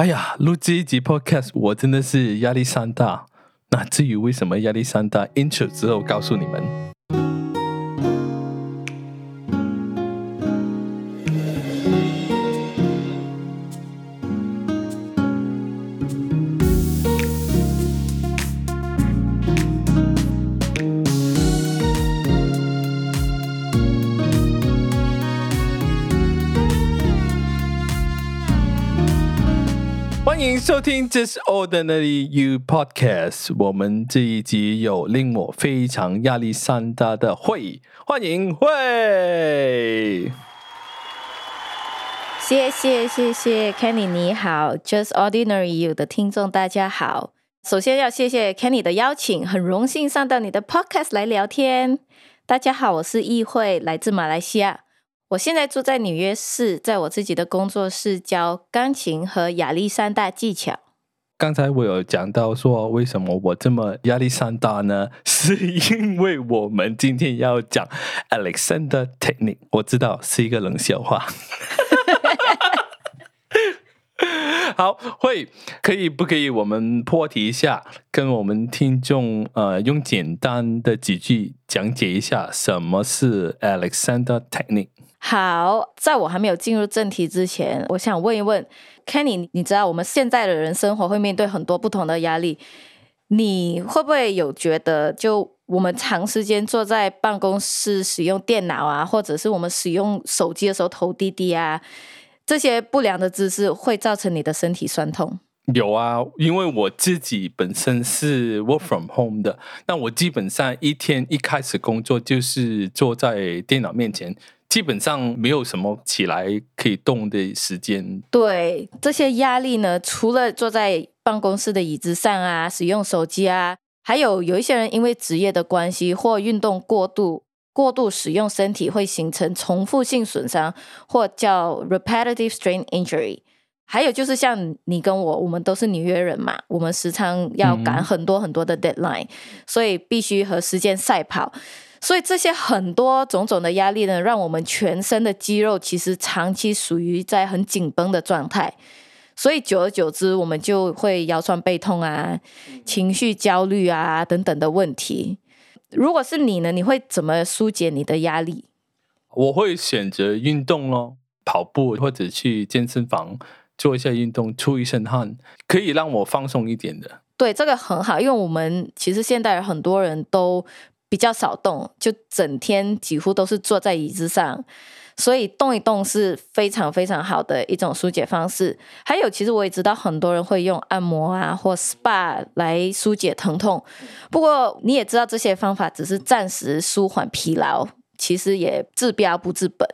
哎呀，录这一集 Podcast，我真的是压力山大。那至于为什么压力山大，Intro 之后告诉你们。收听《Just Ordinary You Podcast》。我们这一集有令我非常压力山大的会，欢迎会。谢谢谢谢，Kenny 你好，《Just Ordinary You》的听众大家好。首先要谢谢 Kenny 的邀请，很荣幸上到你的 Podcast 来聊天。大家好，我是易慧，来自马来西亚。我现在住在纽约市，在我自己的工作室教钢琴和亚历山大技巧。刚才我有讲到说，为什么我这么亚历山大呢？是因为我们今天要讲 Alexander Technique，我知道是一个冷笑话。好，会可以不可以我们破题一下，跟我们听众呃用简单的几句讲解一下什么是 Alexander Technique。好，在我还没有进入正题之前，我想问一问 Kenny，你知道我们现在的人生活会面对很多不同的压力，你会不会有觉得，就我们长时间坐在办公室使用电脑啊，或者是我们使用手机的时候投滴滴啊，这些不良的姿势会造成你的身体酸痛？有啊，因为我自己本身是 work from home 的，那我基本上一天一开始工作就是坐在电脑面前。基本上没有什么起来可以动的时间。对，这些压力呢，除了坐在办公室的椅子上啊，使用手机啊，还有有一些人因为职业的关系或运动过度、过度使用身体，会形成重复性损伤，或叫 repetitive strain injury。还有就是像你跟我，我们都是纽约人嘛，我们时常要赶很多很多的 deadline，、嗯、所以必须和时间赛跑。所以这些很多种种的压力呢，让我们全身的肌肉其实长期属于在很紧绷的状态，所以久而久之，我们就会腰酸背痛啊、情绪焦虑啊等等的问题。如果是你呢，你会怎么疏解你的压力？我会选择运动咯，跑步或者去健身房做一下运动，出一身汗，可以让我放松一点的。对，这个很好，因为我们其实现代很多人都。比较少动，就整天几乎都是坐在椅子上，所以动一动是非常非常好的一种疏解方式。还有，其实我也知道很多人会用按摩啊或 SPA 来疏解疼痛，不过你也知道这些方法只是暂时舒缓疲劳，其实也治标不治本。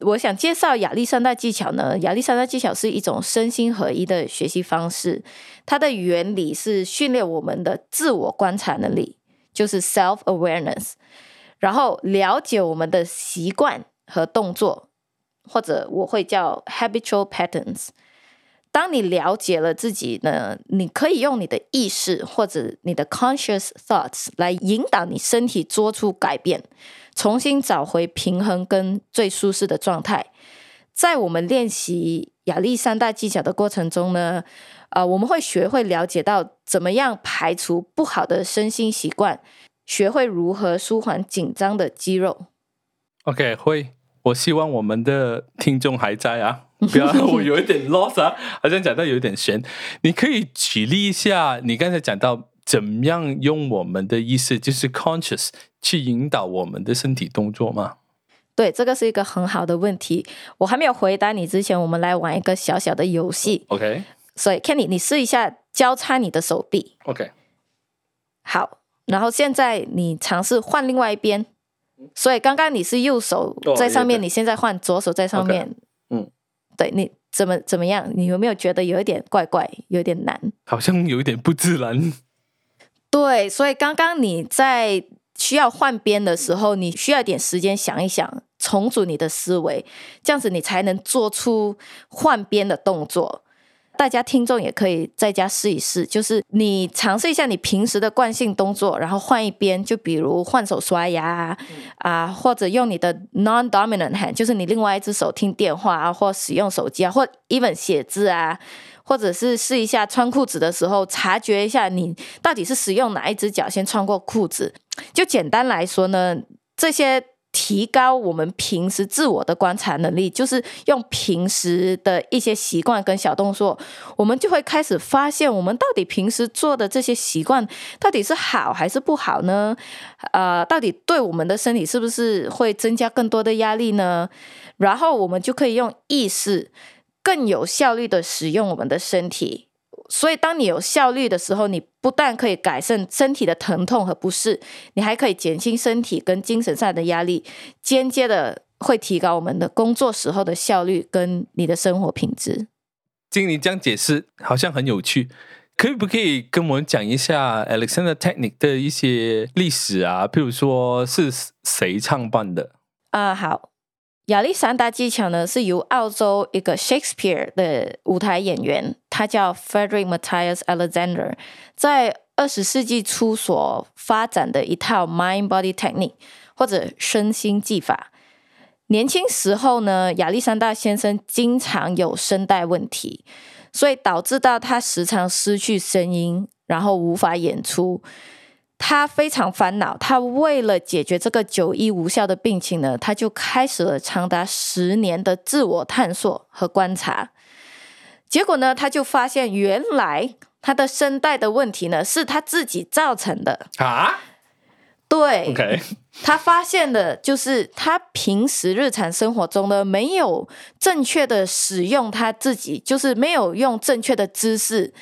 我想介绍亚历山大技巧呢，亚历山大技巧是一种身心合一的学习方式，它的原理是训练我们的自我观察能力。就是 self awareness，然后了解我们的习惯和动作，或者我会叫 habitual patterns。当你了解了自己呢，你可以用你的意识或者你的 conscious thoughts 来引导你身体做出改变，重新找回平衡跟最舒适的状态。在我们练习亚历山大技巧的过程中呢，啊、呃，我们会学会了解到怎么样排除不好的身心习惯，学会如何舒缓紧张的肌肉。OK，会。我希望我们的听众还在啊，不要我有一点 lost 啊，好像讲到有一点悬。你可以举例一下，你刚才讲到怎么样用我们的意思，就是 conscious 去引导我们的身体动作吗？对，这个是一个很好的问题。我还没有回答你之前，我们来玩一个小小的游戏。OK。所以，Kenny，你试一下交叉你的手臂。OK，好。然后现在你尝试换另外一边。所以刚刚你是右手在上面，oh, 你现在换左手在上面。Okay. 嗯，对，你怎么怎么样？你有没有觉得有一点怪怪，有点难？好像有一点不自然。对，所以刚刚你在需要换边的时候，你需要一点时间想一想，重组你的思维，这样子你才能做出换边的动作。大家听众也可以在家试一试，就是你尝试一下你平时的惯性动作，然后换一边，就比如换手刷牙啊，嗯、啊，或者用你的 non-dominant hand，就是你另外一只手听电话啊，或使用手机啊，或 even 写字啊，或者是试一下穿裤子的时候，察觉一下你到底是使用哪一只脚先穿过裤子。就简单来说呢，这些。提高我们平时自我的观察能力，就是用平时的一些习惯跟小动作，我们就会开始发现，我们到底平时做的这些习惯到底是好还是不好呢？呃，到底对我们的身体是不是会增加更多的压力呢？然后我们就可以用意识更有效率的使用我们的身体。所以，当你有效率的时候，你不但可以改善身体的疼痛和不适，你还可以减轻身体跟精神上的压力，间接的会提高我们的工作时候的效率跟你的生活品质。经你这样解释，好像很有趣，可以不可以跟我们讲一下 Alexander Technique 的一些历史啊？譬如说是谁创办的？啊，好。亚历山大技巧呢，是由澳洲一个 Shakespeare 的舞台演员，他叫 Frederick Matthias Alexander，在二十世纪初所发展的一套 Mind Body Technique 或者身心技法。年轻时候呢，亚历山大先生经常有声带问题，所以导致到他时常失去声音，然后无法演出。他非常烦恼，他为了解决这个久医无效的病情呢，他就开始了长达十年的自我探索和观察。结果呢，他就发现原来他的声带的问题呢是他自己造成的啊。对，OK，他发现的就是他平时日常生活中呢没有正确的使用他自己，就是没有用正确的姿势。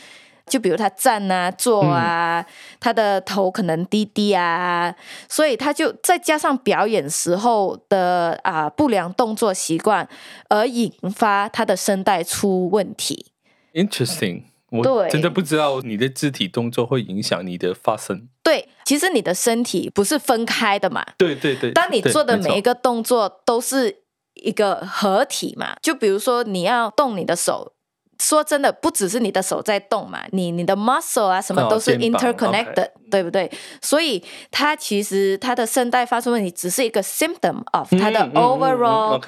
就比如他站啊、坐啊，嗯、他的头可能低低啊，所以他就再加上表演时候的啊不良动作习惯，而引发他的声带出问题。Interesting，我真的不知道你的肢体动作会影响你的发声。对，其实你的身体不是分开的嘛。对对对。当你做的每一个动作都是一个合体嘛，就比如说你要动你的手。说真的，不只是你的手在动嘛，你你的 muscle 啊什么都是 interconnected，、oh, okay. 对不对？所以它其实它的声带发出问题只是一个 symptom of 它的 overall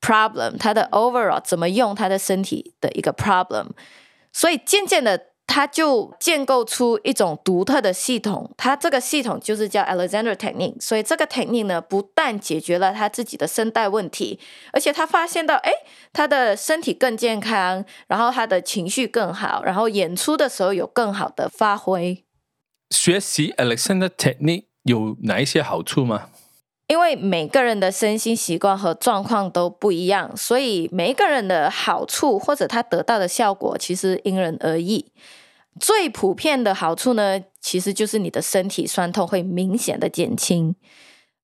problem，它的 overall 怎么用它的身体的一个 problem，所以渐渐的。他就建构出一种独特的系统，他这个系统就是叫 Alexander Technique。所以这个 Technique 呢，不但解决了他自己的声带问题，而且他发现到，哎，他的身体更健康，然后他的情绪更好，然后演出的时候有更好的发挥。学习 Alexander Technique 有哪一些好处吗？因为每个人的身心习惯和状况都不一样，所以每一个人的好处或者他得到的效果其实因人而异。最普遍的好处呢，其实就是你的身体酸痛会明显的减轻。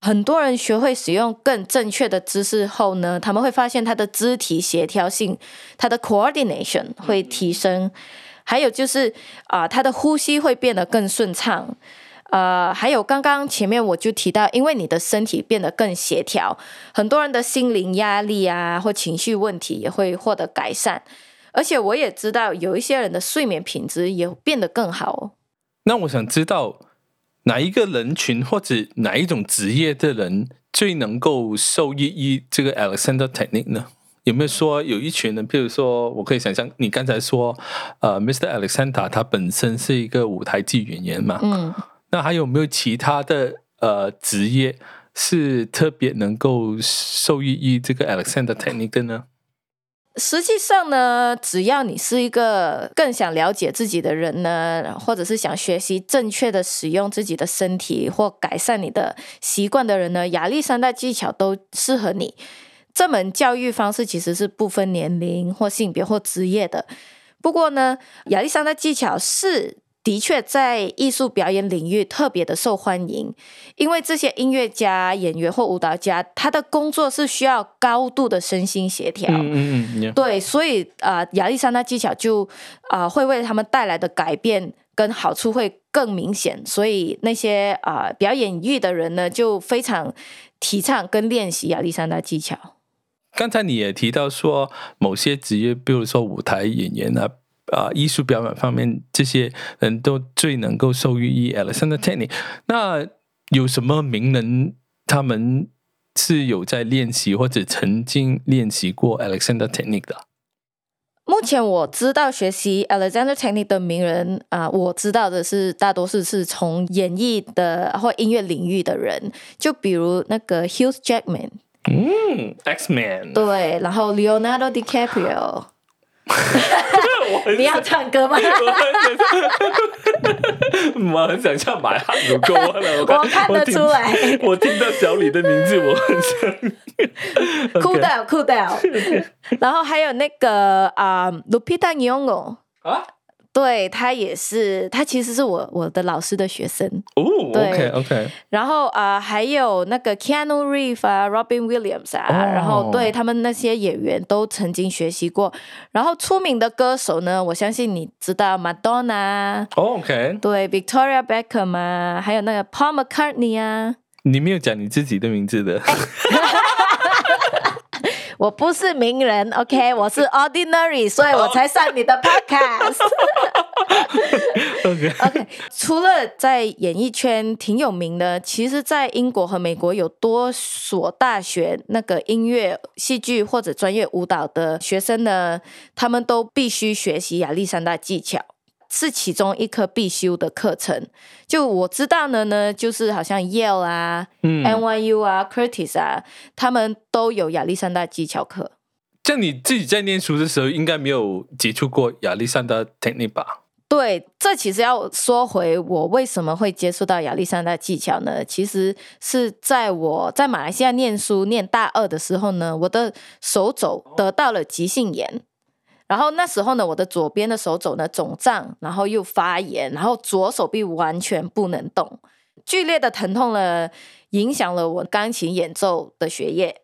很多人学会使用更正确的姿势后呢，他们会发现他的肢体协调性，他的 coordination 会提升。还有就是啊、呃，他的呼吸会变得更顺畅。呃，还有刚刚前面我就提到，因为你的身体变得更协调，很多人的心灵压力啊或情绪问题也会获得改善。而且我也知道，有一些人的睡眠品质也变得更好哦。那我想知道，哪一个人群或者哪一种职业的人最能够受益于这个 Alexander Technique 呢？有没有说有一群人，譬如说，我可以想象你刚才说，呃，Mr. Alexander 他本身是一个舞台剧演员嘛？嗯。那还有没有其他的呃职业是特别能够受益于这个 Alexander Technique 呢？实际上呢，只要你是一个更想了解自己的人呢，或者是想学习正确的使用自己的身体或改善你的习惯的人呢，亚历山大技巧都适合你。这门教育方式其实是不分年龄或性别或职业的。不过呢，亚历山大技巧是。的确，在艺术表演领域特别的受欢迎，因为这些音乐家、演员或舞蹈家，他的工作是需要高度的身心协调。嗯嗯嗯，对，所以啊、呃，亚历山大技巧就啊、呃，会为他们带来的改变跟好处会更明显。所以那些啊、呃，表演欲的人呢，就非常提倡跟练习亚历山大技巧。刚才你也提到说，某些职业，比如说舞台演员啊。啊，艺术表演方面，这些人都最能够受益于 Alexander Technique。那有什么名人他们是有在练习或者曾经练习过 Alexander Technique 的？目前我知道学习 Alexander Technique 的名人啊、呃，我知道的是大多数是从演艺的或音乐领域的人，就比如那个 Hugh Jackman，嗯，X-Man，对，然后 Leonardo DiCaprio。你要唱歌吗？我很想唱马哈鲁歌了。我看得出来。我，我听到小李的名字，我很想。酷掉酷掉。然后还有那个啊，Lupita Nyong'o 啊。对，他也是，他其实是我我的老师的学生哦。OK OK。然后啊、呃，还有那个 Keanu Reeves 啊，Robin Williams 啊，哦、然后对他们那些演员都曾经学习过。然后出名的歌手呢，我相信你知道 Madonna。哦、OK。对，Victoria Beckham 啊，还有那个 Paul McCartney 啊。你没有讲你自己的名字的。我不是名人，OK，我是 ordinary，所以我才上你的 podcast。OK OK，除了在演艺圈挺有名的，其实，在英国和美国有多所大学那个音乐、戏剧或者专业舞蹈的学生呢，他们都必须学习亚历山大技巧。是其中一科必修的课程。就我知道的呢，就是好像 Yale 啊、嗯、NYU 啊、Curtis 啊，他们都有亚历山大技巧课。像你自己在念书的时候，应该没有接触过亚历山大 technique 吧？对，这其实要说回我为什么会接触到亚历山大技巧呢？其实是在我在马来西亚念书念大二的时候呢，我的手肘得到了急性炎。然后那时候呢，我的左边的手肘呢肿胀，然后又发炎，然后左手臂完全不能动，剧烈的疼痛呢，影响了我钢琴演奏的学业。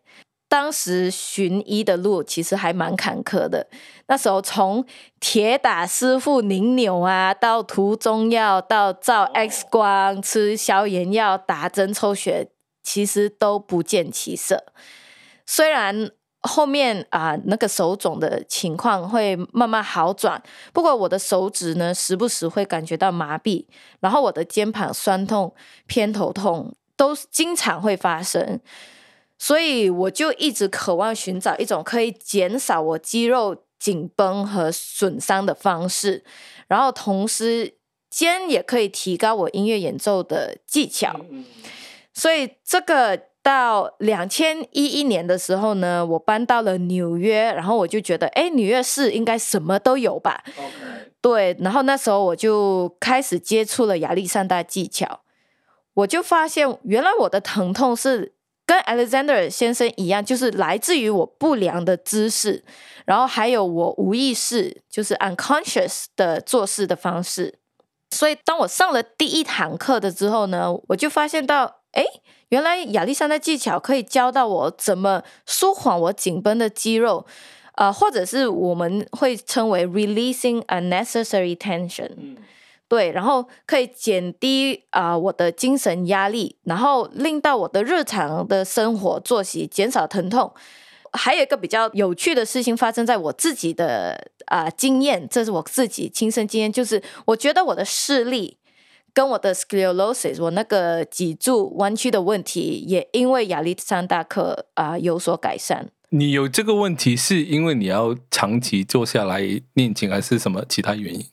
当时寻医的路其实还蛮坎坷的，那时候从铁打师傅拧扭啊，到涂中药，到照 X 光，吃消炎药，打针抽血，其实都不见起色。虽然。后面啊，那个手肿的情况会慢慢好转，不过我的手指呢，时不时会感觉到麻痹，然后我的肩膀酸痛、偏头痛都经常会发生，所以我就一直渴望寻找一种可以减少我肌肉紧绷和损伤的方式，然后同时间也可以提高我音乐演奏的技巧，所以这个。到两千一一年的时候呢，我搬到了纽约，然后我就觉得，哎，纽约市应该什么都有吧.对，然后那时候我就开始接触了亚历山大技巧，我就发现原来我的疼痛是跟 Alexander 先生一样，就是来自于我不良的姿势，然后还有我无意识，就是 unconscious 的做事的方式。所以当我上了第一堂课的之后呢，我就发现到，哎。原来亚历山大技巧可以教到我怎么舒缓我紧绷的肌肉，啊、呃，或者是我们会称为 releasing unnecessary tension，、嗯、对，然后可以减低啊、呃、我的精神压力，然后令到我的日常的生活作息减少疼痛。还有一个比较有趣的事情发生在我自己的啊、呃、经验，这是我自己亲身经验，就是我觉得我的视力。跟我的 sclerosis，我那个脊柱弯曲的问题，也因为亚历山大课啊、有所改善。你有这个问题，是因为你要长期坐下来念经，还是什么其他原因？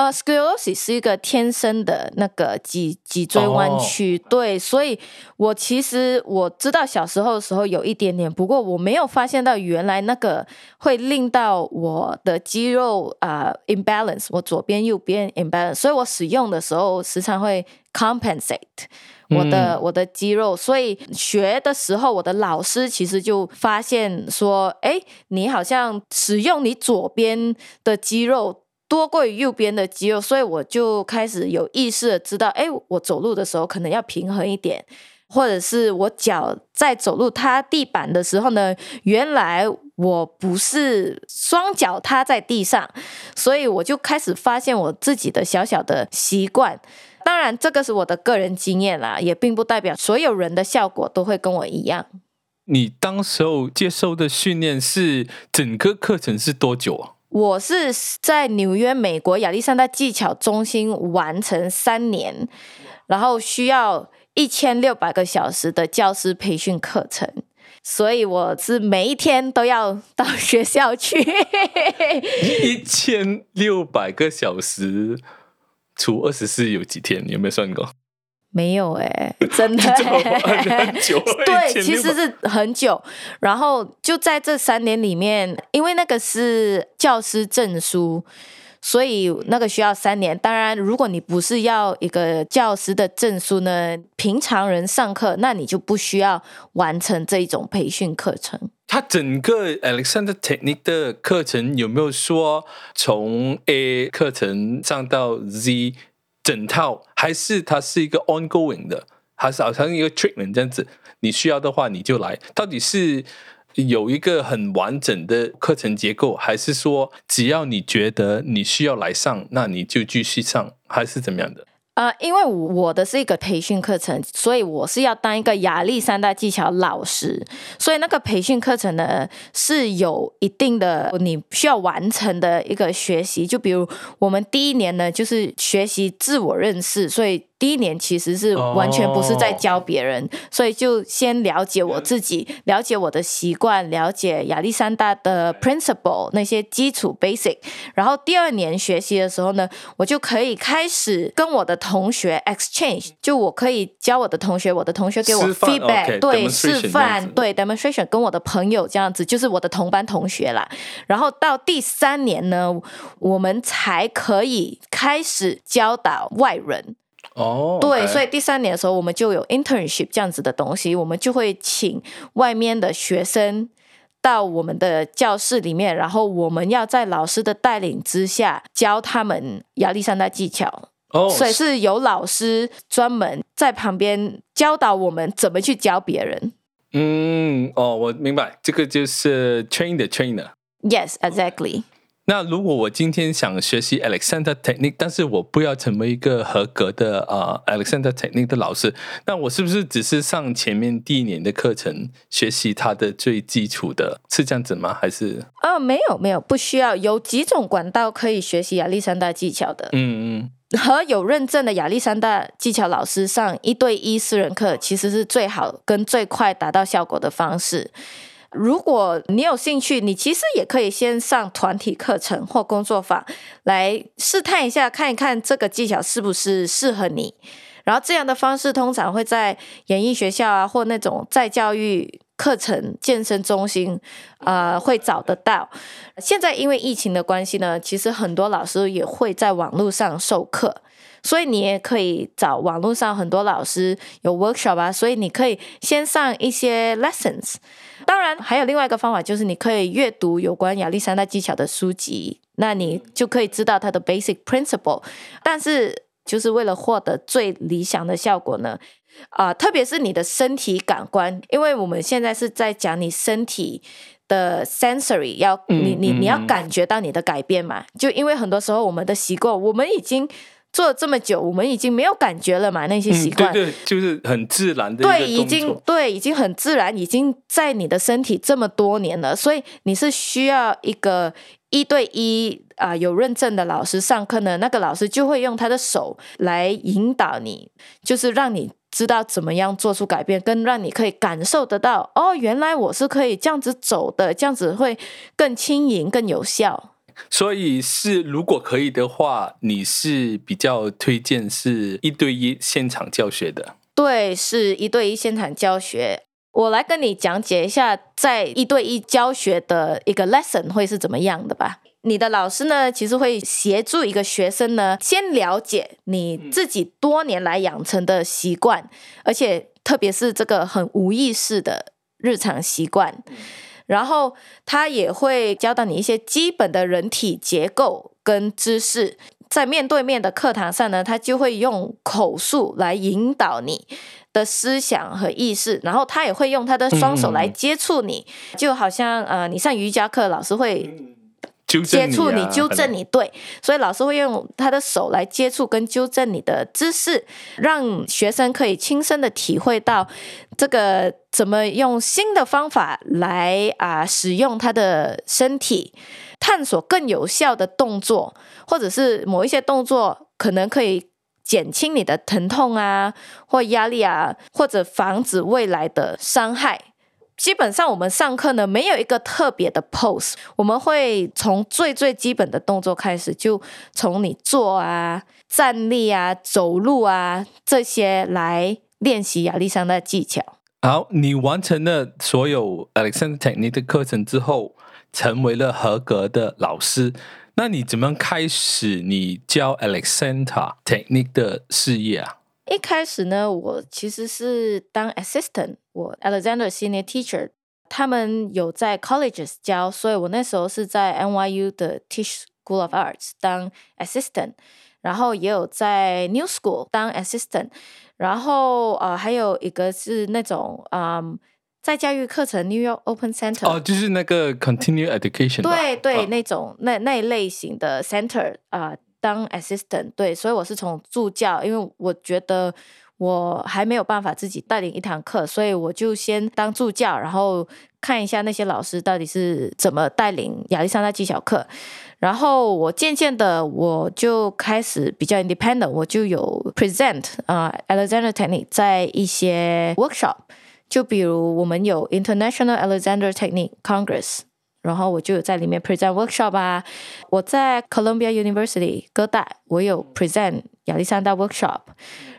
呃，scoliosis 是一个天生的那个脊脊椎弯曲，哦、对，所以我其实我知道小时候的时候有一点点，不过我没有发现到原来那个会令到我的肌肉啊、呃、imbalance，我左边右边 imbalance，所以我使用的时候时常会 compensate 我的、嗯、我的肌肉，所以学的时候我的老师其实就发现说，哎，你好像使用你左边的肌肉。多过于右边的肌肉，所以我就开始有意识的知道，哎，我走路的时候可能要平衡一点，或者是我脚在走路踏地板的时候呢，原来我不是双脚踏在地上，所以我就开始发现我自己的小小的习惯。当然，这个是我的个人经验啦，也并不代表所有人的效果都会跟我一样。你当时候接受的训练是整个课程是多久啊？我是在纽约美国亚历山大技巧中心完成三年，然后需要一千六百个小时的教师培训课程。所以我是每一天都要到学校去。一千六百个小时除二十四有几天？你有没有算过？没有哎、欸，真的、欸、很久。对，其实是很久。然后就在这三年里面，因为那个是教师证书。所以那个需要三年。当然，如果你不是要一个教师的证书呢，平常人上课，那你就不需要完成这一种培训课程。他整个 Alexander Technique 的课程有没有说从 A 课程上到 Z 整套，还是它是一个 ongoing 的，还是好像一个 treatment 这样子？你需要的话你就来，到底是？有一个很完整的课程结构，还是说只要你觉得你需要来上，那你就继续上，还是怎么样的？呃，因为我的是一个培训课程，所以我是要当一个亚历山大技巧老师，所以那个培训课程呢是有一定的你需要完成的一个学习，就比如我们第一年呢就是学习自我认识，所以。第一年其实是完全不是在教别人，oh. 所以就先了解我自己，了解我的习惯，了解亚历山大的 principle 那些基础 basic。然后第二年学习的时候呢，我就可以开始跟我的同学 exchange，就我可以教我的同学，我的同学给我 feedback，对示范，对 demonstration，跟我的朋友这样子，就是我的同班同学啦。然后到第三年呢，我们才可以开始教导外人。哦，oh. 对，所以第三年的时候，我们就有 internship 这样子的东西，我们就会请外面的学生到我们的教室里面，然后我们要在老师的带领之下教他们亚历山大技巧。哦，oh, 所以是有老师专门在旁边教导我们怎么去教别人。嗯，哦，我明白，这个就是 train the trainer。Yes, exactly. 那如果我今天想学习 Alexander Technique，但是我不要成为一个合格的呃 Alexander Technique 的老师，那我是不是只是上前面第一年的课程，学习它的最基础的，是这样子吗？还是？哦，没有没有，不需要，有几种管道可以学习亚历山大技巧的。嗯嗯，和有认证的亚历山大技巧老师上一对一私人课，其实是最好跟最快达到效果的方式。如果你有兴趣，你其实也可以先上团体课程或工作坊来试探一下，看一看这个技巧是不是适合你。然后这样的方式通常会在演艺学校啊，或那种再教育课程、健身中心啊，会找得到。现在因为疫情的关系呢，其实很多老师也会在网络上授课。所以你也可以找网络上很多老师有 workshop 啊，所以你可以先上一些 lessons。当然，还有另外一个方法，就是你可以阅读有关亚历山大技巧的书籍，那你就可以知道它的 basic principle。但是，就是为了获得最理想的效果呢，啊、呃，特别是你的身体感官，因为我们现在是在讲你身体的 sensory，要你你你要感觉到你的改变嘛。就因为很多时候我们的习惯，我们已经。做了这么久，我们已经没有感觉了嘛？那些习惯，嗯、对对，就是很自然的。对，已经对，已经很自然，已经在你的身体这么多年了。所以你是需要一个一对一啊、呃，有认证的老师上课呢。那个老师就会用他的手来引导你，就是让你知道怎么样做出改变，跟让你可以感受得到哦，原来我是可以这样子走的，这样子会更轻盈、更有效。所以是，如果可以的话，你是比较推荐是一对一现场教学的。对，是一对一现场教学。我来跟你讲解一下，在一对一教学的一个 lesson 会是怎么样的吧。你的老师呢，其实会协助一个学生呢，先了解你自己多年来养成的习惯，而且特别是这个很无意识的日常习惯。然后他也会教导你一些基本的人体结构跟知识，在面对面的课堂上呢，他就会用口述来引导你的思想和意识，然后他也会用他的双手来接触你，嗯、就好像呃，你上瑜伽课，老师会。接触你，纠正你，对，所以老师会用他的手来接触跟纠正你的姿势，让学生可以亲身的体会到这个怎么用新的方法来啊使用他的身体，探索更有效的动作，或者是某一些动作可能可以减轻你的疼痛啊或压力啊，或者防止未来的伤害。基本上我们上课呢，没有一个特别的 pose，我们会从最最基本的动作开始，就从你坐啊、站立啊、走路啊这些来练习亚历山大技巧。好，你完成了所有 Alexander Technique 的课程之后，成为了合格的老师。那你怎么样开始你教 Alexander Technique 的事业啊？一开始呢，我其实是当 assistant，我 Alexander Senior Teacher，他们有在 colleges 教，所以我那时候是在 NYU 的 Tisch School of Arts 当 assistant，然后也有在 New School 当 assistant，然后呃还有一个是那种嗯在教育课程 New York Open Center，哦，就是那个 Continue Education，对对，哦、那种那那一类型的 center 啊、呃。当 assistant 对，所以我是从助教，因为我觉得我还没有办法自己带领一堂课，所以我就先当助教，然后看一下那些老师到底是怎么带领亚历山大技巧课。然后我渐渐的我就开始比较 independent，我就有 present 啊、Alexander Technique 在一些 workshop，就比如我们有 International Alexander Technique Congress。然后我就有在里面 present workshop 啊，我在 Columbia University 哥大，我有 present 亚历山大 workshop，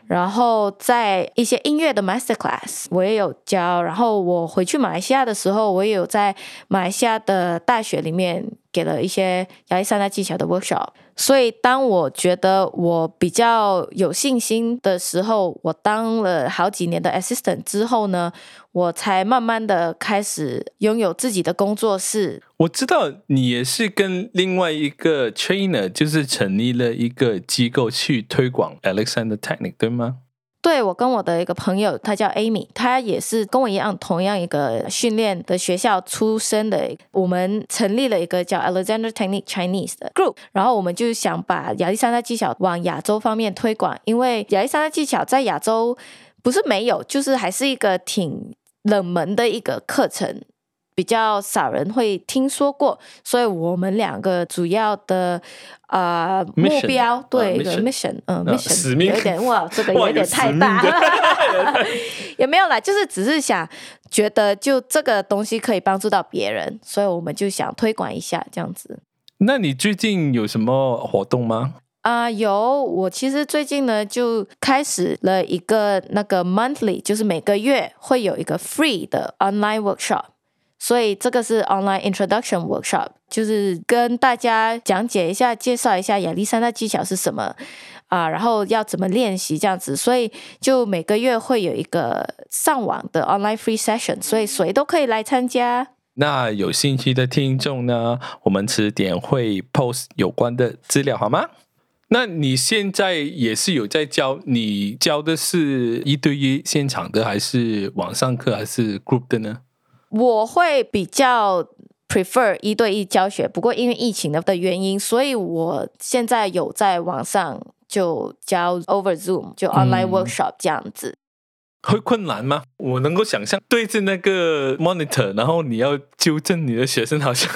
然后在一些音乐的 master class 我也有教，然后我回去马来西亚的时候，我也有在马来西亚的大学里面给了一些亚历山大技巧的 workshop。所以，当我觉得我比较有信心的时候，我当了好几年的 assistant 之后呢，我才慢慢的开始拥有自己的工作室。我知道你也是跟另外一个 trainer，就是成立了一个机构去推广 Alexander Technique，对吗？对，我跟我的一个朋友，他叫 Amy，他也是跟我一样，同样一个训练的学校出身的。我们成立了一个叫 Alexander Technique Chinese 的 group，然后我们就想把亚历山大技巧往亚洲方面推广，因为亚历山大技巧在亚洲不是没有，就是还是一个挺冷门的一个课程。比较少人会听说过，所以我们两个主要的啊、呃、目标对的 mission，嗯，mission 有点哇，这个有点太大，也没有啦，就是只是想觉得就这个东西可以帮助到别人，所以我们就想推广一下这样子。那你最近有什么活动吗？啊、呃，有，我其实最近呢就开始了一个那个 monthly，就是每个月会有一个 free 的 online workshop。所以这个是 online introduction workshop，就是跟大家讲解一下、介绍一下亚历山大技巧是什么啊，然后要怎么练习这样子。所以就每个月会有一个上网的 online free session，所以谁都可以来参加。那有兴趣的听众呢，我们迟点会 post 有关的资料，好吗？那你现在也是有在教，你教的是一对一现场的，还是网上课，还是 group 的呢？我会比较 prefer 一对一教学，不过因为疫情的的原因，所以我现在有在网上就教 over Zoom，就 online workshop 这样子。会困难吗？我能够想象对着那个 monitor，然后你要纠正你的学生，好像。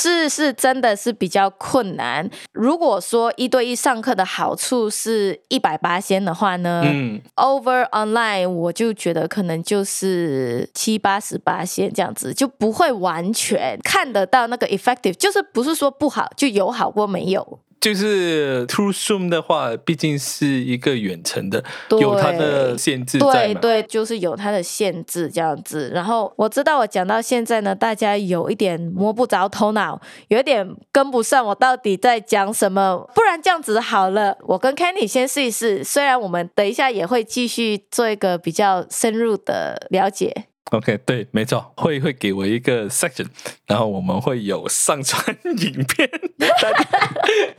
是是，真的是比较困难。如果说一对一上课的好处是一百八先的话呢，嗯，over online 我就觉得可能就是七八十八先这样子，就不会完全看得到那个 effective，就是不是说不好，就有好过没有。就是 Through Zoom 的话，毕竟是一个远程的，有它的限制在对对，就是有它的限制这样子。然后我知道我讲到现在呢，大家有一点摸不着头脑，有一点跟不上我到底在讲什么。不然这样子好了，我跟 Kenny 先试一试。虽然我们等一下也会继续做一个比较深入的了解。OK，对，没错，会会给我一个 section，然后我们会有上传影片，大家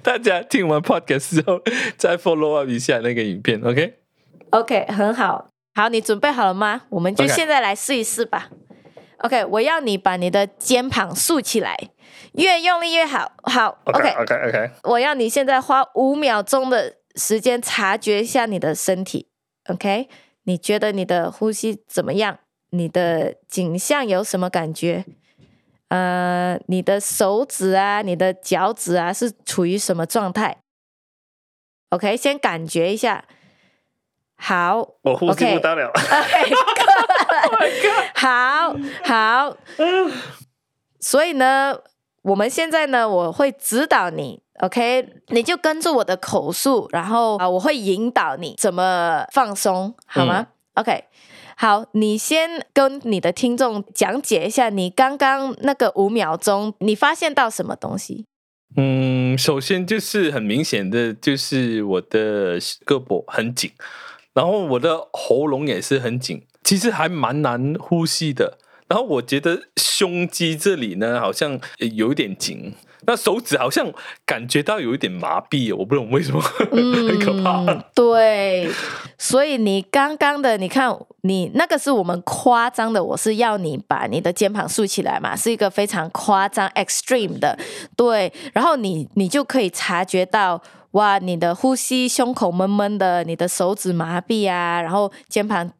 大家听完 podcast 之后再 follow up 一下那个影片，OK？OK，、okay? okay, 很好，好，你准备好了吗？我们就现在来试一试吧。OK，, okay 我要你把你的肩膀竖起来，越用力越好。好，OK，OK，OK. 我要你现在花五秒钟的时间察觉一下你的身体，OK？你觉得你的呼吸怎么样？你的颈项有什么感觉？呃，你的手指啊，你的脚趾啊，是处于什么状态？OK，先感觉一下。好，我呼吸不到了。好好，所以呢，我们现在呢，我会指导你，OK，你就跟着我的口述，然后啊，我会引导你怎么放松，好吗？嗯，OK。好，你先跟你的听众讲解一下，你刚刚那个五秒钟，你发现到什么东西？嗯，首先就是很明显的，就是我的胳膊很紧，然后我的喉咙也是很紧，其实还蛮难呼吸的。然后我觉得胸肌这里呢，好像有一点紧。那手指好像感觉到有一点麻痹，我不懂为什么，嗯、很可怕。对，所以你刚刚的，你看你那个是我们夸张的，我是要你把你的肩膀竖起来嘛，是一个非常夸张 extreme 的，对。然后你你就可以察觉到，哇，你的呼吸胸口闷闷的，你的手指麻痹啊，然后肩膀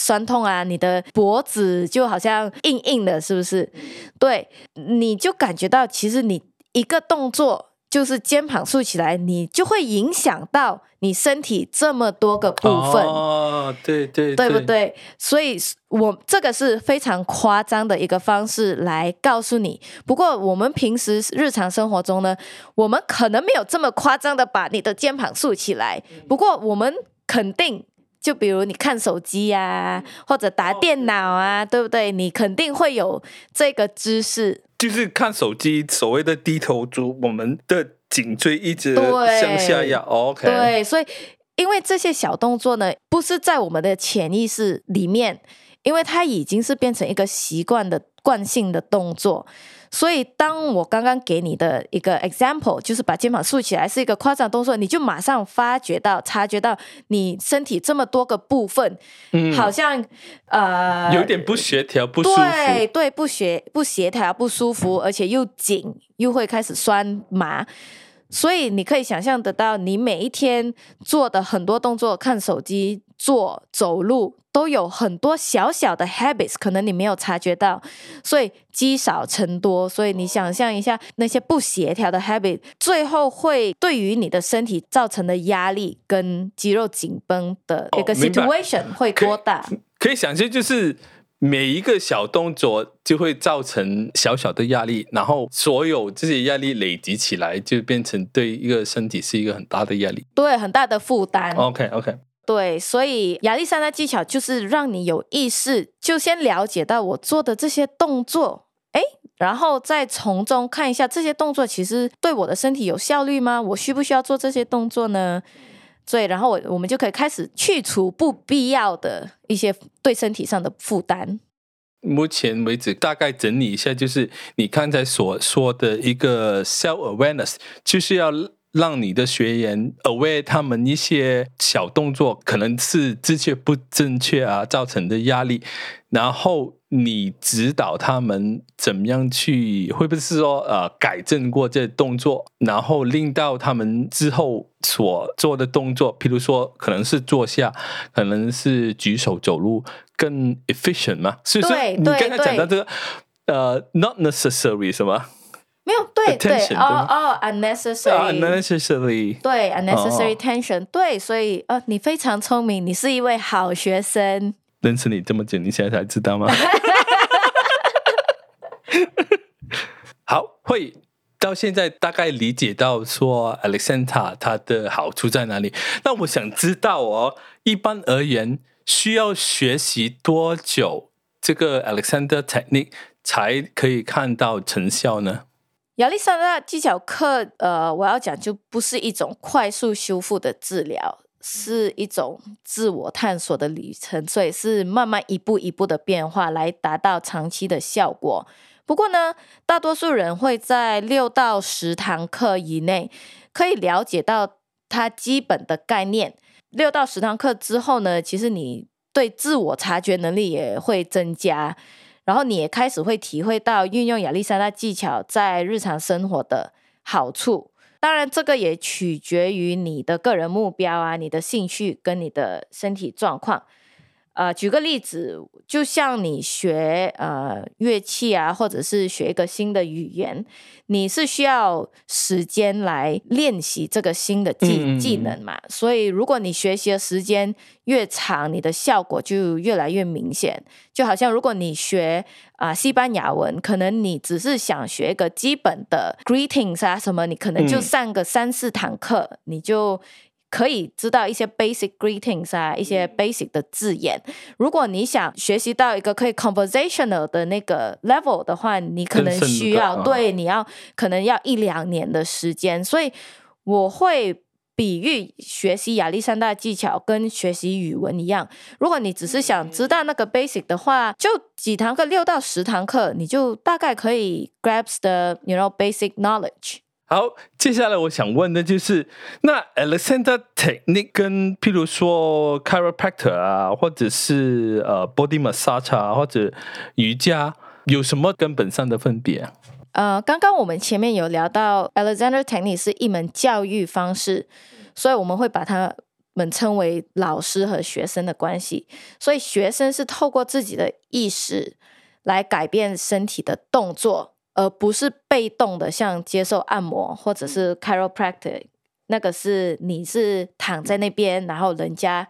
酸痛啊，你的脖子就好像硬硬的，是不是？对，你就感觉到其实你。一个动作就是肩膀竖起来，你就会影响到你身体这么多个部分。哦，对对，对不对？所以我这个是非常夸张的一个方式来告诉你。不过我们平时日常生活中呢，我们可能没有这么夸张的把你的肩膀竖起来。不过我们肯定，就比如你看手机呀、啊，或者打电脑啊，对不对？你肯定会有这个姿势。就是看手机，所谓的低头族，我们的颈椎一直向下压。OK，对，所以因为这些小动作呢，不是在我们的潜意识里面，因为它已经是变成一个习惯的惯性的动作。所以，当我刚刚给你的一个 example，就是把肩膀竖起来是一个夸张动作，你就马上发觉到、察觉到你身体这么多个部分，嗯，好像呃有点不协调、不舒服，对对，不协不协调、不舒服，而且又紧，又会开始酸麻。所以你可以想象得到，你每一天做的很多动作，看手机、做走路。都有很多小小的 habits，可能你没有察觉到，所以积少成多。所以你想象一下，那些不协调的 habit，最后会对于你的身体造成的压力跟肌肉紧绷的一个 situation 会多大？可以，想象，就是每一个小动作就会造成小小的压力，然后所有这些压力累积起来，就变成对一个身体是一个很大的压力，对，很大的负担。Okay, okay. 对，所以亚历山大技巧就是让你有意识，就先了解到我做的这些动作，哎，然后再从中看一下这些动作其实对我的身体有效率吗？我需不需要做这些动作呢？所以，然后我我们就可以开始去除不必要的一些对身体上的负担。目前为止，大概整理一下，就是你刚才所说的一个 self awareness，就是要。让你的学员 aware 他们一些小动作可能是正确不正确啊造成的压力，然后你指导他们怎么样去，会不会是说呃改正过这动作，然后令到他们之后所做的动作，譬如说可能是坐下，可能是举手走路更 efficient 嘛？所以说你刚才讲到这个呃 not necessary 是吗？没有对对哦哦，unnecessary，unnecessary，对 unnecessary tension，对，所以哦，你非常聪明，你是一位好学生。认识你这么久，你现在才知道吗？好，会到现在大概理解到说 Alexandra 它的好处在哪里。那我想知道哦，一般而言需要学习多久这个 Alexandra Technique 才可以看到成效呢？亚历山大技巧课，呃，我要讲就不是一种快速修复的治疗，是一种自我探索的旅程，所以是慢慢一步一步的变化来达到长期的效果。不过呢，大多数人会在六到十堂课以内可以了解到它基本的概念。六到十堂课之后呢，其实你对自我察觉能力也会增加。然后你也开始会体会到运用亚历山大技巧在日常生活的好处。当然，这个也取决于你的个人目标啊、你的兴趣跟你的身体状况。呃，举个例子，就像你学呃乐器啊，或者是学一个新的语言，你是需要时间来练习这个新的技技能嘛。嗯、所以，如果你学习的时间越长，你的效果就越来越明显。就好像如果你学啊、呃、西班牙文，可能你只是想学一个基本的 greetings 啊什么，你可能就上个三四堂课，嗯、你就。可以知道一些 basic greetings 啊，一些 basic 的字眼。如果你想学习到一个可以 conversational 的那个 level 的话，你可能需要对，你要可能要一两年的时间。所以我会比喻学习亚历山大技巧跟学习语文一样。如果你只是想知道那个 basic 的话，就几堂课，六到十堂课，你就大概可以 grasp the you know basic knowledge。好，接下来我想问的就是，那 Alexander Technique 跟譬如说 Chiropractor 啊，或者是呃 Body Massage 啊，或者瑜伽，有什么根本上的分别啊？呃，刚刚我们前面有聊到 Alexander Technique 是一门教育方式，所以我们会把它们称为老师和学生的关系。所以学生是透过自己的意识来改变身体的动作。而不是被动的，像接受按摩或者是 chiropractic，那个是你是躺在那边，然后人家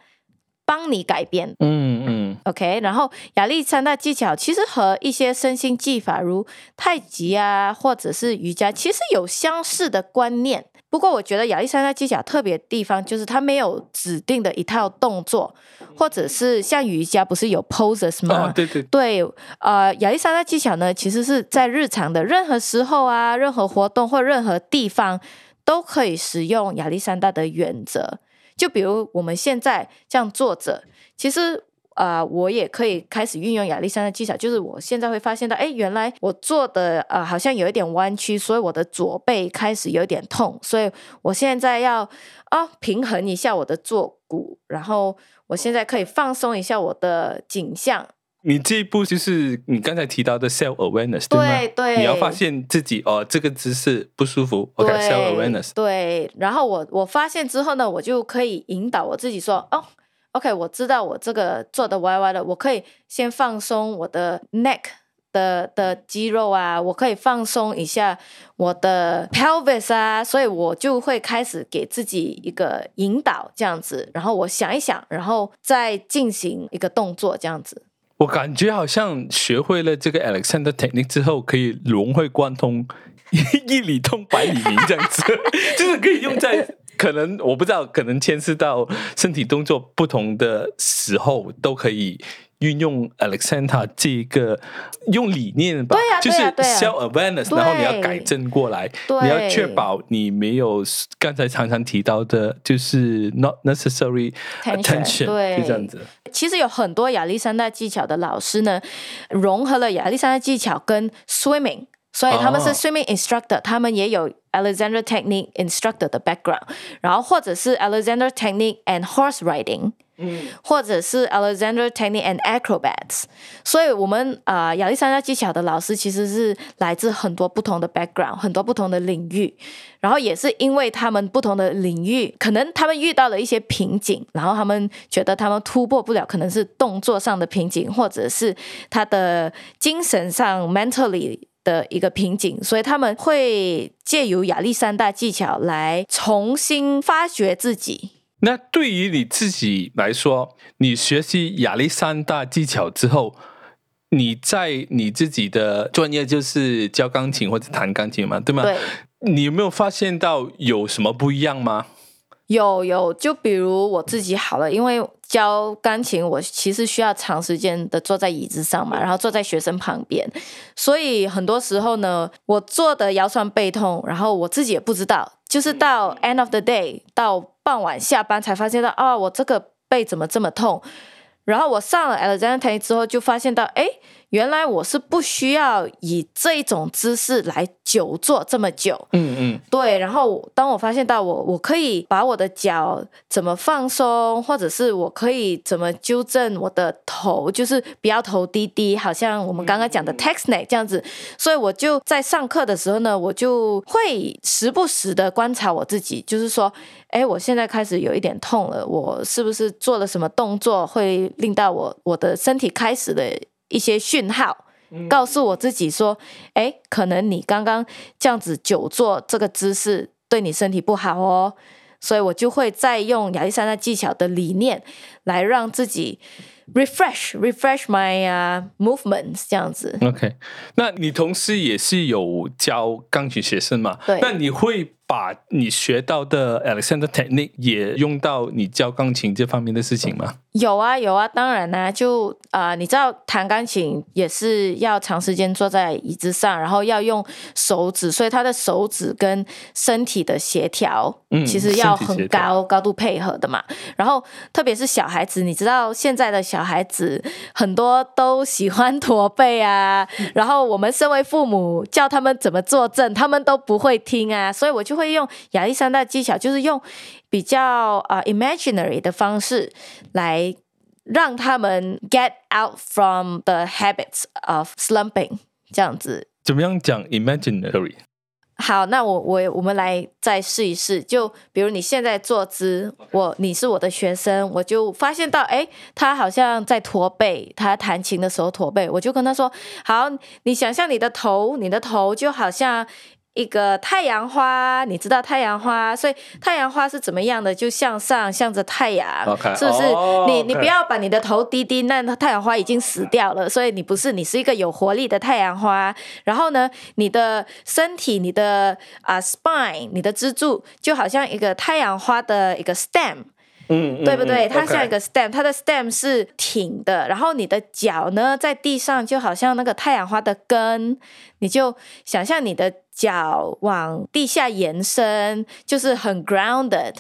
帮你改变。嗯嗯。OK，然后亚历山大技巧其实和一些身心技法，如太极啊，或者是瑜伽，其实有相似的观念。不过，我觉得亚历山大技巧特别的地方就是它没有指定的一套动作，或者是像瑜伽不是有 poses 吗？哦、对对对，呃，亚历山大技巧呢，其实是在日常的任何时候啊、任何活动或任何地方都可以使用亚历山大的原则。就比如我们现在这样坐着，其实。啊、呃，我也可以开始运用亚历山大技巧，就是我现在会发现到，哎，原来我做的呃好像有一点弯曲，所以我的左背开始有点痛，所以我现在要啊、哦、平衡一下我的坐骨，然后我现在可以放松一下我的颈项。你这一步就是你刚才提到的 self awareness，对吗？对对，你要发现自己哦这个姿势不舒服，OK self awareness。对，然后我我发现之后呢，我就可以引导我自己说，哦。OK，我知道我这个做的歪歪的，我可以先放松我的 neck 的的肌肉啊，我可以放松一下我的 pelvis 啊，所以我就会开始给自己一个引导，这样子，然后我想一想，然后再进行一个动作，这样子。我感觉好像学会了这个 Alexander Technique 之后，可以融会贯通，一理通百里明，这样子，就是可以用在。可能我不知道，可能牵涉到身体动作不同的时候，都可以运用 Alexander 这个用理念吧，就是 self awareness，然后你要改正过来，你要确保你没有刚才常常提到的，就是 not necessary attention，对，就这样子。其实有很多亚历山大技巧的老师呢，融合了亚历山大技巧跟 swimming。所以他们是 swimming instructor，、oh. 他们也有 Alexander Technique instructor 的 background，然后或者是 Alexander Technique and horse riding，嗯，或者是 Alexander Technique and acrobats。所以，我们啊亚历山大技巧的老师其实是来自很多不同的 background，很多不同的领域。然后也是因为他们不同的领域，可能他们遇到了一些瓶颈，然后他们觉得他们突破不了，可能是动作上的瓶颈，或者是他的精神上 mentally。的一个瓶颈，所以他们会借由亚历山大技巧来重新发掘自己。那对于你自己来说，你学习亚历山大技巧之后，你在你自己的专业就是教钢琴或者弹钢琴嘛，对吗？对。你有没有发现到有什么不一样吗？有有，就比如我自己好了，因为教钢琴，我其实需要长时间的坐在椅子上嘛，然后坐在学生旁边，所以很多时候呢，我坐的腰酸背痛，然后我自己也不知道，就是到 end of the day，到傍晚下班才发现到，啊、哦，我这个背怎么这么痛？然后我上了 Alexander 之后，就发现到，哎，原来我是不需要以这一种姿势来久坐这么久。嗯嗯，对。然后当我发现到我我可以把我的脚怎么放松，或者是我可以怎么纠正我的头，就是不要头低低，好像我们刚刚讲的 text neck 这样子。所以我就在上课的时候呢，我就会时不时的观察我自己，就是说，哎，我现在开始有一点痛了，我是不是做了什么动作会令到我我的身体开始的一些讯号，告诉我自己说，哎，可能你刚刚这样子久坐这个姿势对你身体不好哦，所以我就会再用亚历山大技巧的理念来让自己 refresh refresh my、uh, movements 这样子。OK，那你同时也是有教钢琴学生嘛？对，那你会。把你学到的 Alexander Technique 也用到你教钢琴这方面的事情吗？有啊，有啊，当然啦、啊，就啊、呃，你知道弹钢琴也是要长时间坐在椅子上，然后要用手指，所以他的手指跟身体的协调，嗯，其实要很高高度配合的嘛。然后特别是小孩子，你知道现在的小孩子很多都喜欢驼背啊，然后我们身为父母叫他们怎么坐正，他们都不会听啊，所以我就。会用亚历山大技巧，就是用比较啊、uh, imaginary 的方式来让他们 get out from the habits of slumping，这样子。怎么样讲 imaginary？好，那我我我们来再试一试。就比如你现在坐姿，我你是我的学生，我就发现到，哎，他好像在驼背，他弹琴的时候驼背，我就跟他说，好，你想象你的头，你的头就好像。一个太阳花，你知道太阳花，所以太阳花是怎么样的？就向上，向着太阳，okay. 是不是？Oh, 你你不要把你的头低低，那太阳花已经死掉了，所以你不是，你是一个有活力的太阳花。然后呢，你的身体，你的啊、uh, spine，你的支柱就好像一个太阳花的一个 stem。嗯，对不对？嗯、它像一个 stem. 它的 stem 是挺的，然后你的脚呢，在地上就好像那个太阳花的根，你就想象你的脚往地下延伸，就是很 grounded，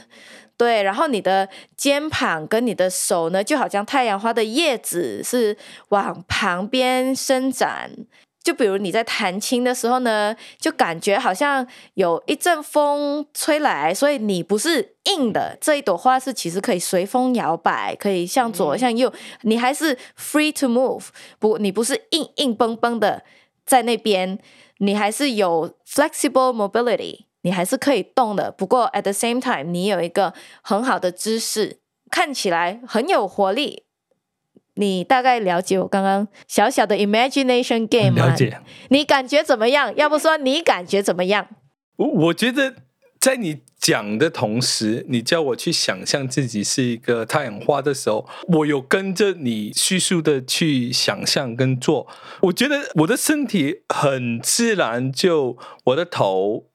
对。然后你的肩膀跟你的手呢，就好像太阳花的叶子是往旁边伸展。就比如你在弹琴的时候呢，就感觉好像有一阵风吹来，所以你不是硬的，这一朵花是其实可以随风摇摆，可以向左向右，你还是 free to move，不，你不是硬硬绷绷的在那边，你还是有 flexible mobility，你还是可以动的。不过 at the same time，你有一个很好的姿势，看起来很有活力。你大概了解我刚刚小小的 imagination game 吗？了解。你感觉怎么样？要不说你感觉怎么样？我我觉得在你讲的同时，你叫我去想象自己是一个太阳花的时候，我有跟着你叙述的去想象跟做。我觉得我的身体很自然，就我的头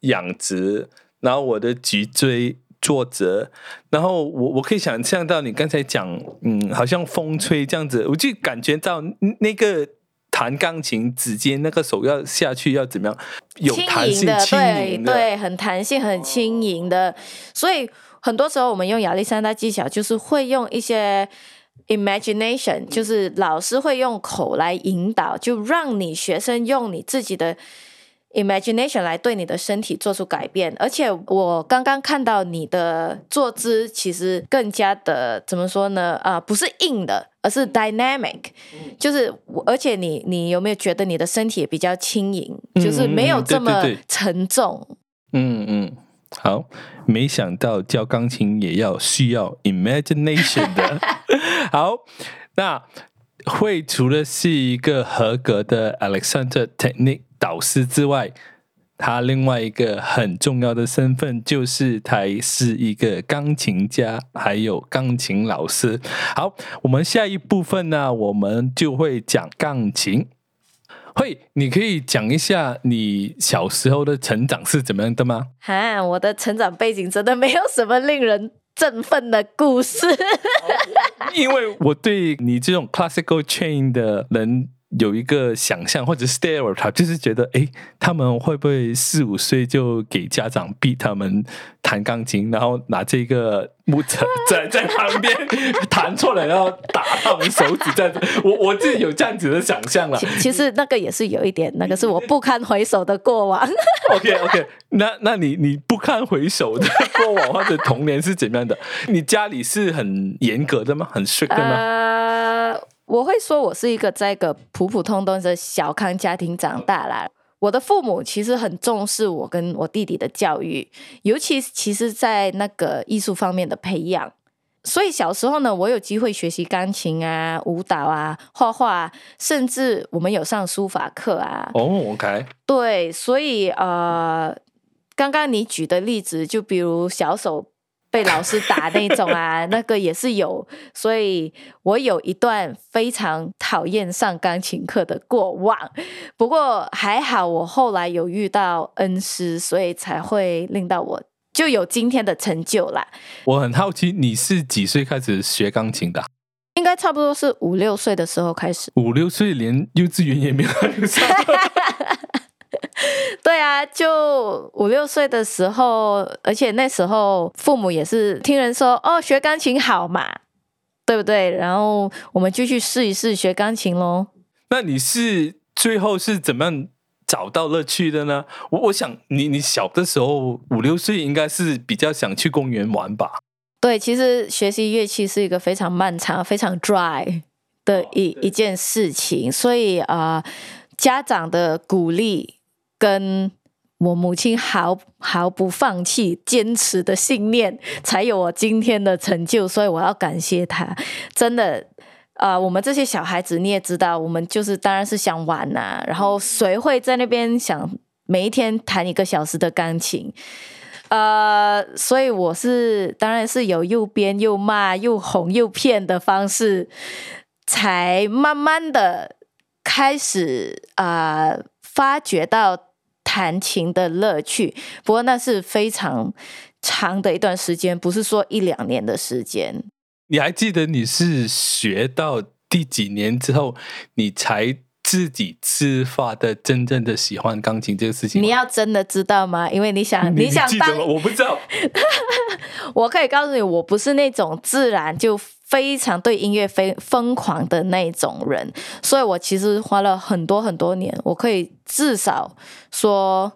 仰直，然后我的脊椎。坐直，然后我我可以想象到你刚才讲，嗯，好像风吹这样子，我就感觉到那个弹钢琴指尖那个手要下去要怎么样，有弹性，轻盈的，对对，很弹性，很轻盈的。所以很多时候我们用亚历山大技巧，就是会用一些 imagination，就是老师会用口来引导，就让你学生用你自己的。Imagination 来对你的身体做出改变，而且我刚刚看到你的坐姿其实更加的怎么说呢？啊、呃，不是硬的，而是 dynamic，就是而且你你有没有觉得你的身体也比较轻盈，就是没有这么沉重？嗯嗯，好，没想到教钢琴也要需要 imagination 的。好，那会除了是一个合格的 Alexander Technique。导师之外，他另外一个很重要的身份就是他是一个钢琴家，还有钢琴老师。好，我们下一部分呢，我们就会讲钢琴。嘿，你可以讲一下你小时候的成长是怎么样的吗？哈，我的成长背景真的没有什么令人振奋的故事，因为我对你这种 classical chain 的人。有一个想象或者 stereotype，就是觉得，哎，他们会不会四五岁就给家长逼他们弹钢琴，然后拿这个木头 在在旁边弹错了，然后打他们手指这样子。我我自己有这样子的想象了。其实那个也是有一点，那个是我不堪回首的过往。OK OK，那那你你不堪回首的过往或者童年是怎么样的？你家里是很严格的吗？很 strict 的吗？呃，我会说我是一个在一个普普通通的小康家庭长大啦。我的父母其实很重视我跟我弟弟的教育，尤其其实，在那个艺术方面的培养。所以小时候呢，我有机会学习钢琴啊、舞蹈啊、画画，甚至我们有上书法课啊。哦、oh，OK。对，所以呃，刚刚你举的例子，就比如小手被老师打那种啊，那个也是有。所以我有一段非常讨厌上钢琴课的过往。不过还好，我后来有遇到恩师，所以才会令到我。就有今天的成就啦。我很好奇，你是几岁开始学钢琴的？应该差不多是五六岁的时候开始。五六岁连幼稚园也没有上。对啊，就五六岁的时候，而且那时候父母也是听人说哦，学钢琴好嘛，对不对？然后我们就去试一试学钢琴喽。那你是最后是怎么样？找到乐趣的呢？我我想你你小的时候五六岁应该是比较想去公园玩吧？对，其实学习乐器是一个非常漫长、非常 dry 的一、哦、一件事情，所以啊、呃，家长的鼓励跟我母亲毫毫不放弃、坚持的信念，才有我今天的成就，所以我要感谢他，真的。啊、我们这些小孩子你也知道，我们就是当然是想玩呐、啊，然后谁会在那边想每一天弹一个小时的钢琴？呃，所以我是当然是有又编又骂又哄又骗的方式，才慢慢的开始啊、发觉到弹琴的乐趣。不过那是非常长的一段时间，不是说一两年的时间。你还记得你是学到第几年之后，你才自己自发的真正的喜欢钢琴这个事情？你要真的知道吗？因为你想，你，你想当，我不知道。我可以告诉你，我不是那种自然就非常对音乐非疯狂的那种人，所以我其实花了很多很多年，我可以至少说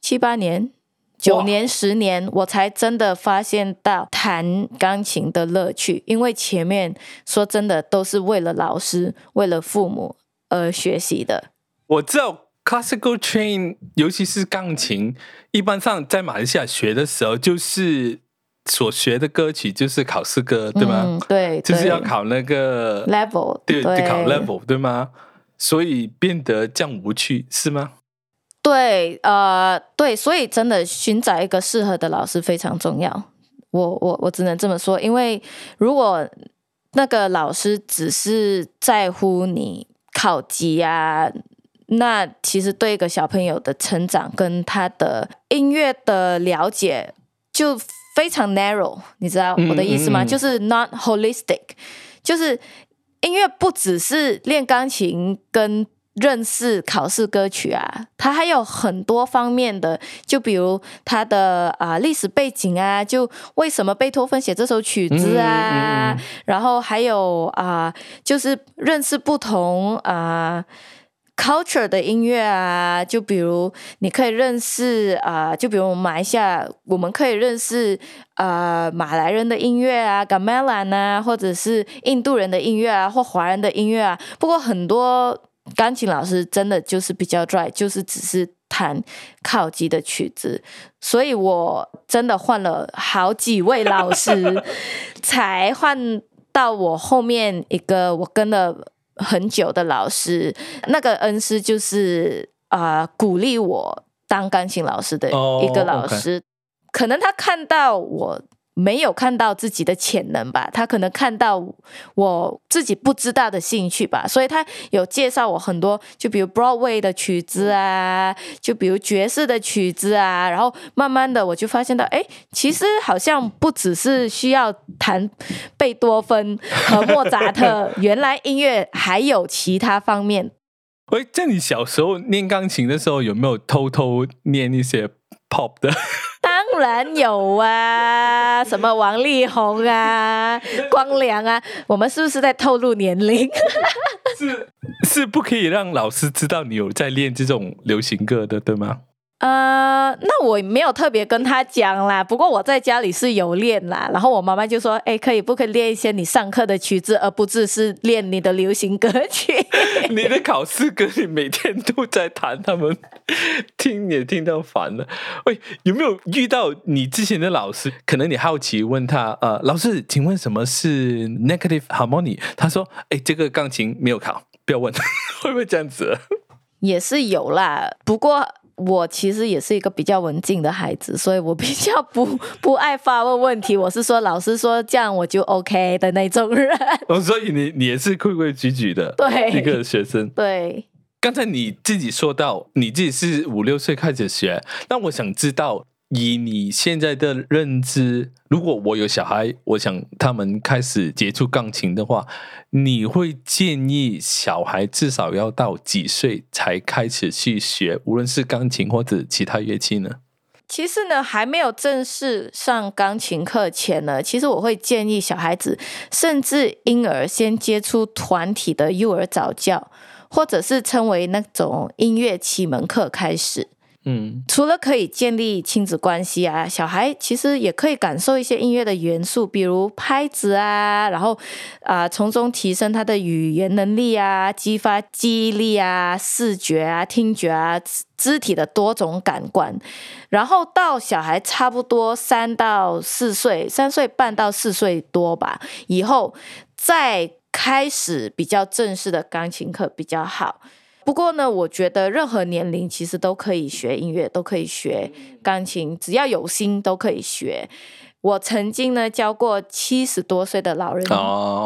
七八年。九年十年，我才真的发现到弹钢琴的乐趣。因为前面说真的都是为了老师、为了父母而学习的。我知道 classical train，尤其是钢琴，一般上在马来西亚学的时候，就是所学的歌曲就是考试歌，对吗？嗯、对，就是要考那个 level，对，对，考 level，对吗？所以变得这样无趣，是吗？对，呃，对，所以真的寻找一个适合的老师非常重要。我我我只能这么说，因为如果那个老师只是在乎你考级啊，那其实对一个小朋友的成长跟他的音乐的了解就非常 narrow，你知道我的意思吗？嗯嗯嗯。就是 not holistic，就是音乐不只是练钢琴跟。认识考试歌曲啊，它还有很多方面的，就比如它的啊、呃、历史背景啊，就为什么贝多芬写这首曲子啊，然后还有啊、呃，就是认识不同啊、呃、culture 的音乐啊，就比如你可以认识啊、就比如我们马来西亚，我们可以认识啊、呃、马来人的音乐啊，Gamelan 啊，或者是印度人的音乐啊，或华人的音乐啊，不过很多。钢琴老师真的就是比较 dry，就是只是弹考级的曲子，所以我真的换了好几位老师，才换到我后面一个我跟了很久的老师。那个恩师就是啊、呃，鼓励我当钢琴老师的一个老师，oh. 可能他看到我。没有看到自己的潜能吧，他可能看到我自己不知道的兴趣吧，所以他有介绍我很多，就比如 Broadway 的曲子啊，就比如爵士的曲子啊，然后慢慢的我就发现到，哎，其实好像不只是需要弹贝多芬和莫扎特，原来音乐还有其他方面。喂，在你小时候练钢琴的时候，有没有偷偷练一些 pop 的？当然有啊，什么王力宏啊、光良啊，我们是不是在透露年龄？是是不可以让老师知道你有在练这种流行歌的，对吗？呃，那我没有特别跟他讲啦。不过我在家里是有练啦。然后我妈妈就说：“哎，可以不可以练一些你上课的曲子，而不只是练你的流行歌曲？”你的考试歌你每天都在弹，他们 听也听到烦了。喂，有没有遇到你之前的老师？可能你好奇问他：“呃，老师，请问什么是 negative harmony？” 他说：“哎，这个钢琴没有考，不要问。”会不会这样子？也是有啦，不过。我其实也是一个比较文静的孩子，所以我比较不 不爱发问问题。我是说，老师说这样我就 OK 的那种人。哦，所以你你也是规规矩矩的，对一个学生。对，刚才你自己说到你自己是五六岁开始学，那我想知道。以你现在的认知，如果我有小孩，我想他们开始接触钢琴的话，你会建议小孩至少要到几岁才开始去学，无论是钢琴或者其他乐器呢？其实呢，还没有正式上钢琴课前呢，其实我会建议小孩子，甚至婴儿先接触团体的幼儿早教，或者是称为那种音乐启蒙课开始。嗯，除了可以建立亲子关系啊，小孩其实也可以感受一些音乐的元素，比如拍子啊，然后啊、从中提升他的语言能力啊，激发记忆力啊，视觉啊，听觉啊，肢体的多种感官。然后到小孩差不多三到四岁，三岁半到四岁多吧，以后再开始比较正式的钢琴课比较好。不过呢，我觉得任何年龄其实都可以学音乐，都可以学钢琴，只要有心都可以学。我曾经呢教过七十多岁的老人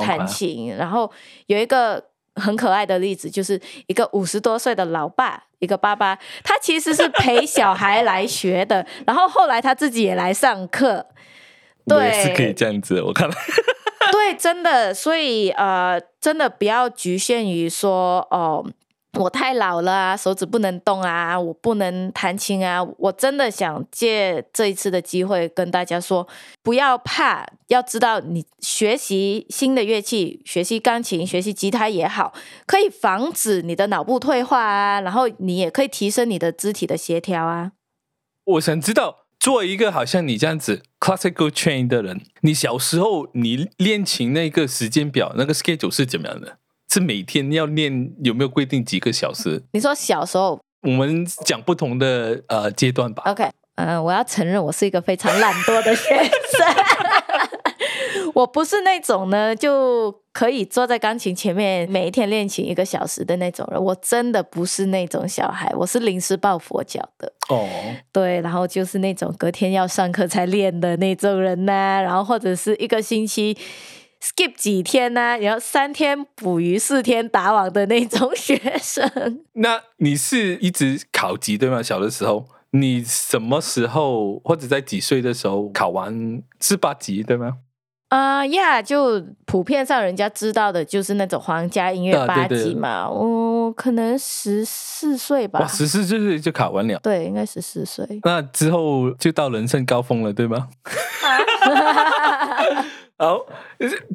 弹琴，oh. 然后有一个很可爱的例子，就是一个五十多岁的老爸，一个爸爸，他其实是陪小孩来学的，然后后来他自己也来上课。对，是可以这样子，我看了。对，真的，所以呃，真的不要局限于说哦。呃我太老了啊，手指不能动啊，我不能弹琴啊。我真的想借这一次的机会跟大家说，不要怕，要知道你学习新的乐器，学习钢琴、学习吉他也好，可以防止你的脑部退化啊，然后你也可以提升你的肢体的协调啊。我想知道，做一个好像你这样子 classical train 的人，你小时候你练琴那个时间表，那个 schedule 是怎么样的？是每天要练，有没有规定几个小时？你说小时候，我们讲不同的呃阶段吧。OK，嗯、呃，我要承认我是一个非常懒惰的学生，我不是那种呢就可以坐在钢琴前面每一天练琴一个小时的那种人。我真的不是那种小孩，我是临时抱佛脚的。哦，对，然后就是那种隔天要上课才练的那种人呢、啊，然后或者是一个星期。Skip 几天呢、啊？然后三天捕鱼四天打网的那种学生。那你是一直考级对吗？小的时候，你什么时候或者在几岁的时候考完是八级对吗？啊呀，就普遍上人家知道的就是那种皇家音乐八级嘛。我、uh, 哦、可能十四岁吧。哇，十四岁就考完了。对，应该十四岁。那之后就到人生高峰了，对吗？好，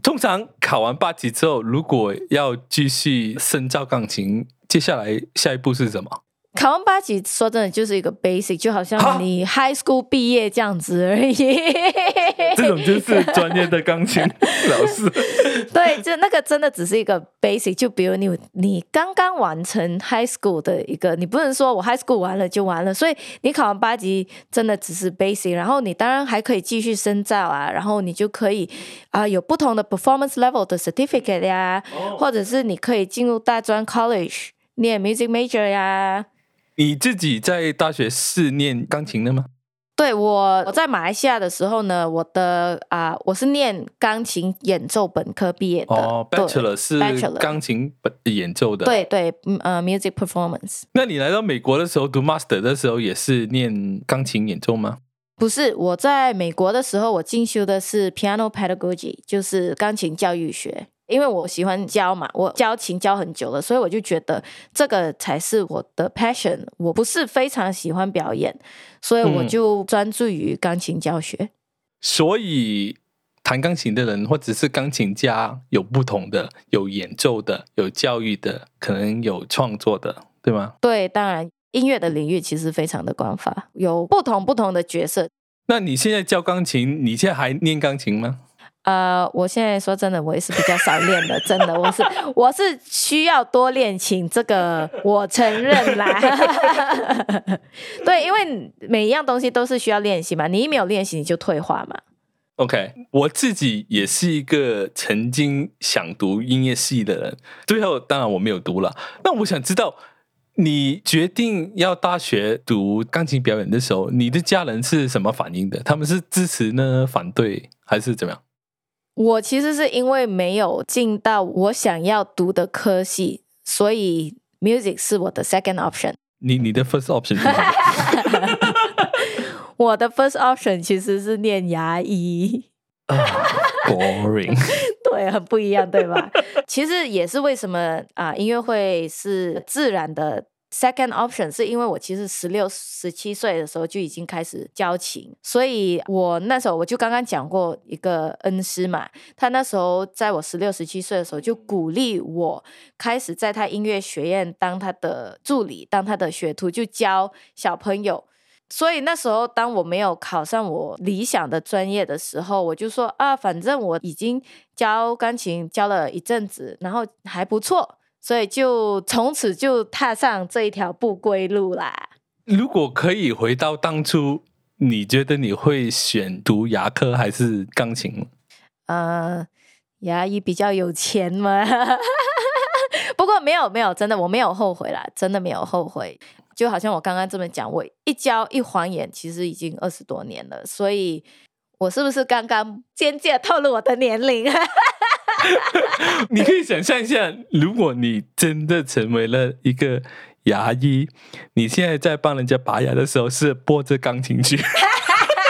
通常考完八级之后，如果要继续深造钢琴，接下来下一步是什么？考完八级，说真的就是一个 basic，就好像你 high school 毕业这样子而已。这种就是专业的钢琴老师。对，就那个真的只是一个 basic。就比如你你刚刚完成 high school 的一个，你不能说我 high school 完了就完了。所以你考完八级真的只是 basic，然后你当然还可以继续深造啊，然后你就可以啊、呃、有不同的 performance level 的 certificate 呀，或者是你可以进入大专 college 念 music major 呀。你自己在大学是念钢琴的吗？对，我我在马来西亚的时候呢，我的啊、呃，我是念钢琴演奏本科毕业的。哦，Bachelor 是钢琴本演奏的。对对，呃，music performance。那你来到美国的时候读 Master 的时候，也是念钢琴演奏吗？不是，我在美国的时候，我进修的是 Piano Pedagogy，就是钢琴教育学。因为我喜欢教嘛，我教琴教很久了，所以我就觉得这个才是我的 passion。我不是非常喜欢表演，所以我就专注于钢琴教学。嗯、所以弹钢琴的人或者是钢琴家有不同的，有演奏的，有教育的，可能有创作的，对吗？对，当然音乐的领域其实非常的广泛，有不同不同的角色。那你现在教钢琴，你现在还念钢琴吗？呃，我现在说真的，我也是比较少练的，真的，我是我是需要多练琴，这个我承认啦。对，因为每一样东西都是需要练习嘛，你一没有练习，你就退化嘛。OK，我自己也是一个曾经想读音乐系的人，最后当然我没有读了。那我想知道，你决定要大学读钢琴表演的时候，你的家人是什么反应的？他们是支持呢，反对，还是怎么样？我其实是因为没有进到我想要读的科系，所以 music 是我的 second option。你你的 first option 是什么？我的 first option 其实是念牙医。Uh, boring。对，很不一样，对吧？其实也是为什么啊，音乐会是自然的。Second option 是因为我其实十六、十七岁的时候就已经开始教琴，所以我那时候我就刚刚讲过一个恩师嘛，他那时候在我十六、十七岁的时候就鼓励我开始在他音乐学院当他的助理，当他的学徒，就教小朋友。所以那时候当我没有考上我理想的专业的时候，我就说啊，反正我已经教钢琴教了一阵子，然后还不错。所以就从此就踏上这一条不归路啦。如果可以回到当初，你觉得你会选读牙科还是钢琴？呃，牙医比较有钱嘛。不过没有没有，真的我没有后悔啦，真的没有后悔。就好像我刚刚这么讲，我一教一晃眼，其实已经二十多年了。所以，我是不是刚刚间接透露我的年龄？你可以想象一下，如果你真的成为了一个牙医，你现在在帮人家拔牙的时候是播着钢琴曲，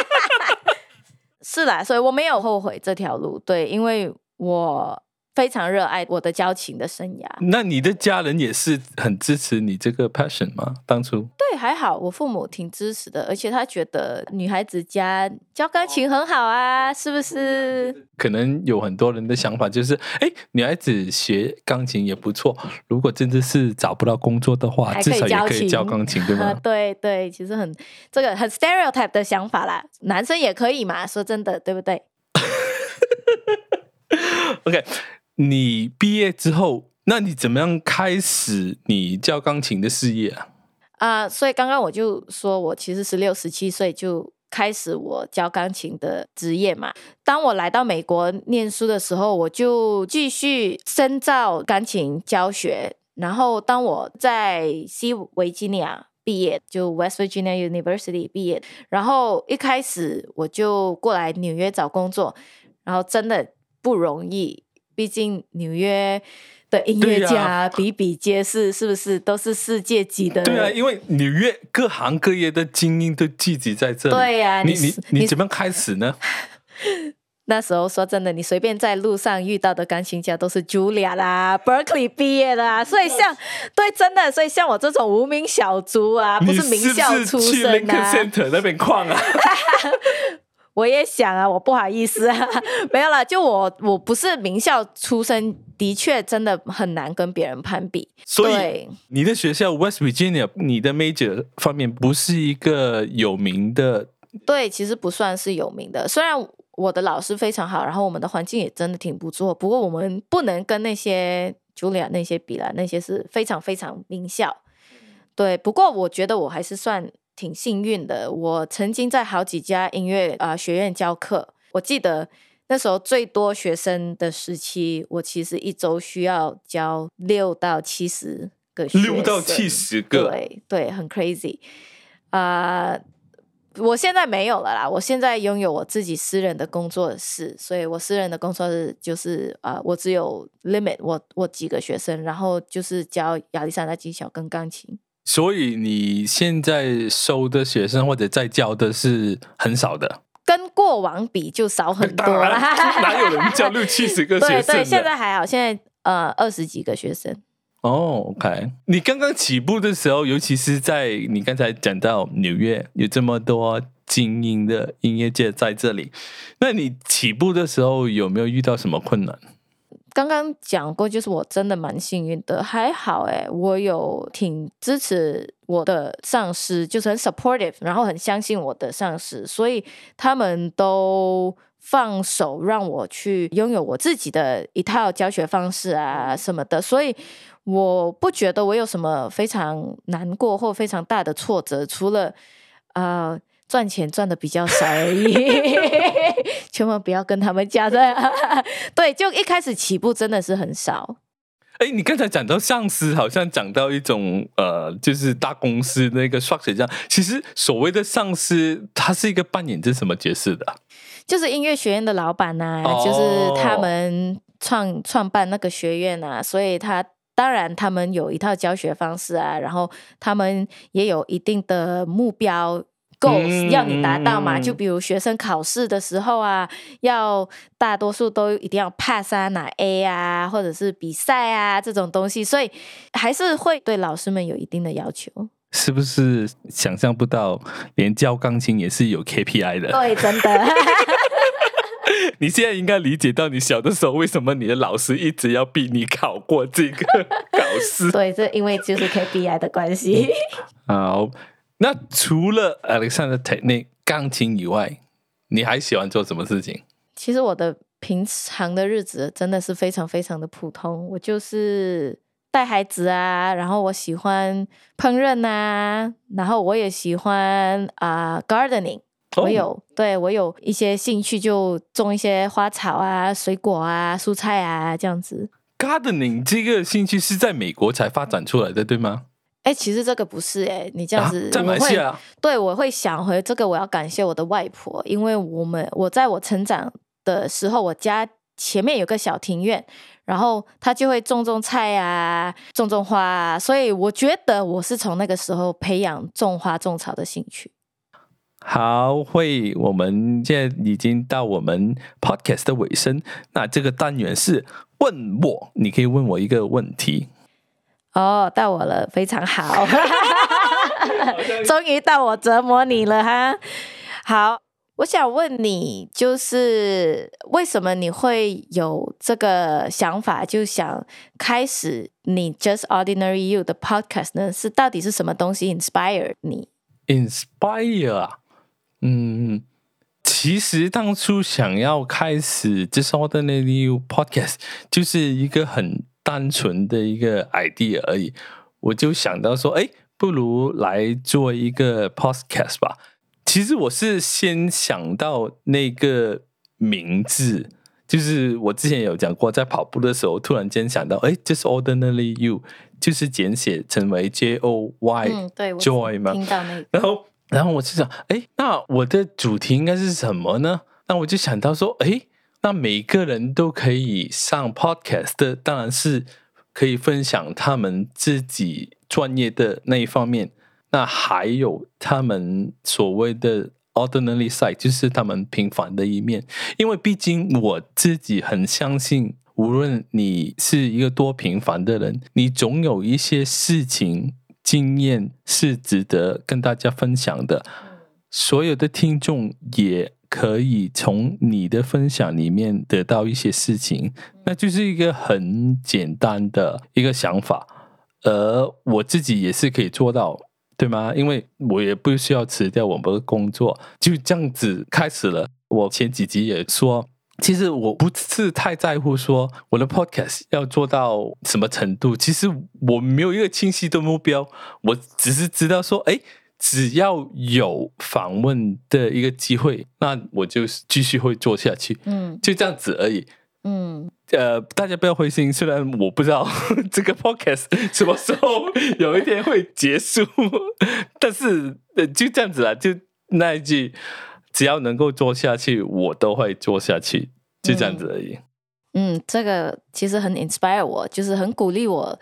是啦，所以我没有后悔这条路，对，因为我。非常热爱我的交情的生涯。那你的家人也是很支持你这个 passion 吗？当初？对，还好，我父母挺支持的，而且他觉得女孩子家教钢琴很好啊，是不是？可能有很多人的想法就是，哎，女孩子学钢琴也不错。如果真的是找不到工作的话，至少也可以教钢琴，对吗？对对，其实很这个很 stereotype 的想法啦，男生也可以嘛，说真的，对不对？OK。你毕业之后，那你怎么样开始你教钢琴的事业啊？啊、所以刚刚我就说我其实十六、十七岁就开始我教钢琴的职业嘛。当我来到美国念书的时候，我就继续深造钢琴教学。然后当我在西维吉尼亚毕业，就 West Virginia University 毕业，然后一开始我就过来纽约找工作，然后真的不容易。毕竟纽约的音乐家比比皆是，是不是都是世界级的？对啊，因为纽约各行各业的精英都聚集在这里。对呀、啊，你你你，你怎么开始呢？那时候说真的，你随便在路上遇到的钢琴家都是 Julia 啦，Berkeley 毕业的啊，所以像对真的，所以像我这种无名小卒啊，不是名校出身啊，是是去 Lincoln Center 那边逛啊。我也想啊，我不好意思啊，没有了。就我，我不是名校出身，的确真的很难跟别人攀比。所以你的学校 West Virginia，你的 major 方面不是一个有名的。对，其实不算是有名的。虽然我的老师非常好，然后我们的环境也真的挺不错，不过我们不能跟那些 Julia 那些比啦，那些是非常非常名校。对，不过我觉得我还是算。挺幸运的，我曾经在好几家音乐啊、呃、学院教课。我记得那时候最多学生的时期，我其实一周需要教六到七十个学生。六到七十个，对对，很 crazy 啊、呃！我现在没有了啦，我现在拥有我自己私人的工作室，所以我私人的工作室就是啊、呃，我只有 limit 我我几个学生，然后就是教亚历山大技巧跟钢琴。所以你现在收的学生或者在教的是很少的，跟过往比就少很多了。哪有人教六七十个 学生？对对，现在还好，现在呃二十几个学生。哦、oh，OK，你刚刚起步的时候，尤其是在你刚才讲到纽约有这么多精英的音乐界在这里，那你起步的时候有没有遇到什么困难？刚刚讲过，就是我真的蛮幸运的，还好哎，我有挺支持我的上司，就是很 supportive，然后很相信我的上司，所以他们都放手让我去拥有我自己的一套教学方式啊什么的，所以。我不觉得我有什么非常难过或非常大的挫折，除了啊、呃、赚钱赚的比较少而已。千万不要跟他们讲的。对，就一开始起步真的是很少。哎，你刚才讲到上司，好像讲到一种呃，就是大公司那个 structure 这样。其实所谓的上司，他是一个扮演着什么角色的？就是音乐学院的老板呐、啊，oh. 就是他们创创办那个学院啊，所以他。当然，他们有一套教学方式啊，然后他们也有一定的目标 goals 要你达到嘛。就比如学生考试的时候啊，要大多数都一定要 pass 啊，拿 A 啊，或者是比赛啊这种东西，所以还是会对老师们有一定的要求。是不是想象不到，连教钢琴也是有 KPI 的？对，真的。你现在应该理解到，你小的时候为什么你的老师一直要逼你考过这个 考试？对，这因为就是 KPI 的关系。好，那除了 Alexandra Technique 钢琴以外，你还喜欢做什么事情？其实我的平常的日子真的是非常非常的普通，我就是带孩子啊，然后我喜欢烹饪啊，然后我也喜欢啊、uh, gardening。我有，对，我有一些兴趣，就种一些花草啊、水果啊、蔬菜啊这样子。Gardening 这个兴趣是在美国才发展出来的，对吗？哎、欸，其实这个不是哎、欸，你这样子，啊、在马来西亚，对，我会想回这个，我要感谢我的外婆，因为我们我在我成长的时候，我家前面有个小庭院，然后她就会种种菜啊，种种花啊，所以我觉得我是从那个时候培养种花种草的兴趣。好，会，我们现在已经到我们 podcast 的尾声。那这个单元是问我，你可以问我一个问题。哦，到我了，非常好，终于到我折磨你了哈。好，我想问你，就是为什么你会有这个想法，就想开始你 Just Ordinary You 的 podcast 呢？是到底是什么东西 inspire 你？inspire 啊嗯，其实当初想要开始 Just Ordinary You Podcast，就是一个很单纯的一个 idea 而已。我就想到说，哎，不如来做一个 podcast 吧。其实我是先想到那个名字，就是我之前有讲过，在跑步的时候突然间想到，哎，Just Ordinary You，就是简写成为 J O Y，嗯，对，Joy 嘛，听到那个，然后。然后我就想，哎，那我的主题应该是什么呢？那我就想到说，哎，那每个人都可以上 podcast 的，当然是可以分享他们自己专业的那一方面。那还有他们所谓的 ordinary side，就是他们平凡的一面。因为毕竟我自己很相信，无论你是一个多平凡的人，你总有一些事情。经验是值得跟大家分享的，所有的听众也可以从你的分享里面得到一些事情，那就是一个很简单的一个想法，而我自己也是可以做到，对吗？因为我也不需要辞掉我们的工作，就这样子开始了。我前几集也说。其实我不是太在乎说我的 podcast 要做到什么程度，其实我没有一个清晰的目标，我只是知道说，哎，只要有访问的一个机会，那我就继续会做下去，嗯，就这样子而已，嗯，呃，大家不要灰心，虽然我不知道 这个 podcast 什么时候有一天会结束，但是呃，就这样子啊，就那一句。只要能够做下去，我都会做下去，就这样子而已。嗯，嗯，这个其实很 inspire 我，就是很鼓励我。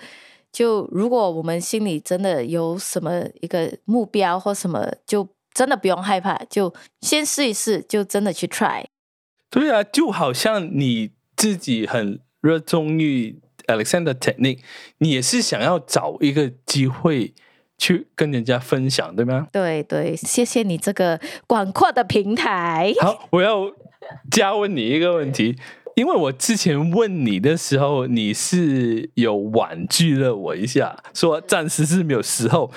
就如果我们心里真的有什么一个目标或什么，就真的不用害怕，就先试一试，就真的去 try。对啊，就好像你自己很热衷于 Alexander Technique，你也是想要找一个机会去跟人家分享，对吗？对对，谢谢你这个广阔的平台。好，我要加问你一个问题。因为我之前问你的时候，你是有婉拒了我一下，说暂时是没有时候。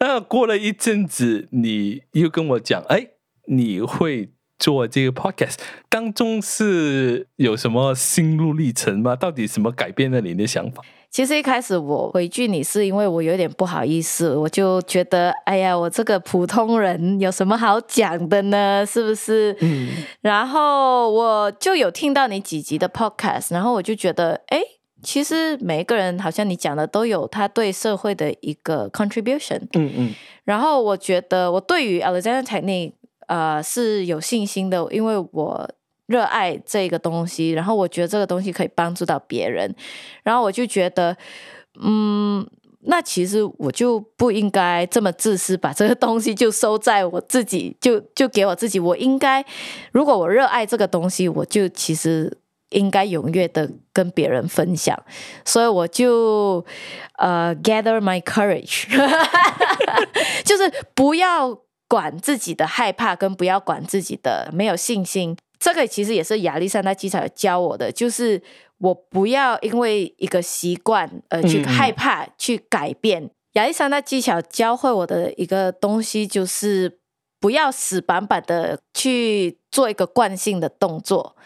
那过了一阵子，你又跟我讲，哎，你会做这个 podcast，当中是有什么心路历程吗？到底什么改变了你的想法？其实一开始我回拒你是因为我有点不好意思，我就觉得，哎呀，我这个普通人有什么好讲的呢？是不是？嗯。然后我就有听到你几集的 podcast，然后我就觉得，哎，其实每一个人好像你讲的都有他对社会的一个 contribution。嗯嗯。然后我觉得我对于 Alexander Technique 呃是有信心的，因为我。热爱这个东西，然后我觉得这个东西可以帮助到别人，然后我就觉得，嗯，那其实我就不应该这么自私，把这个东西就收在我自己，就就给我自己。我应该，如果我热爱这个东西，我就其实应该踊跃的跟别人分享。所以我就呃，gather my courage，就是不要管自己的害怕，跟不要管自己的没有信心。这个其实也是亚历山大技巧教我的，就是我不要因为一个习惯而去害怕去改变。亚历山大技巧教会我的一个东西，就是不要死板板的去做一个惯性的动作，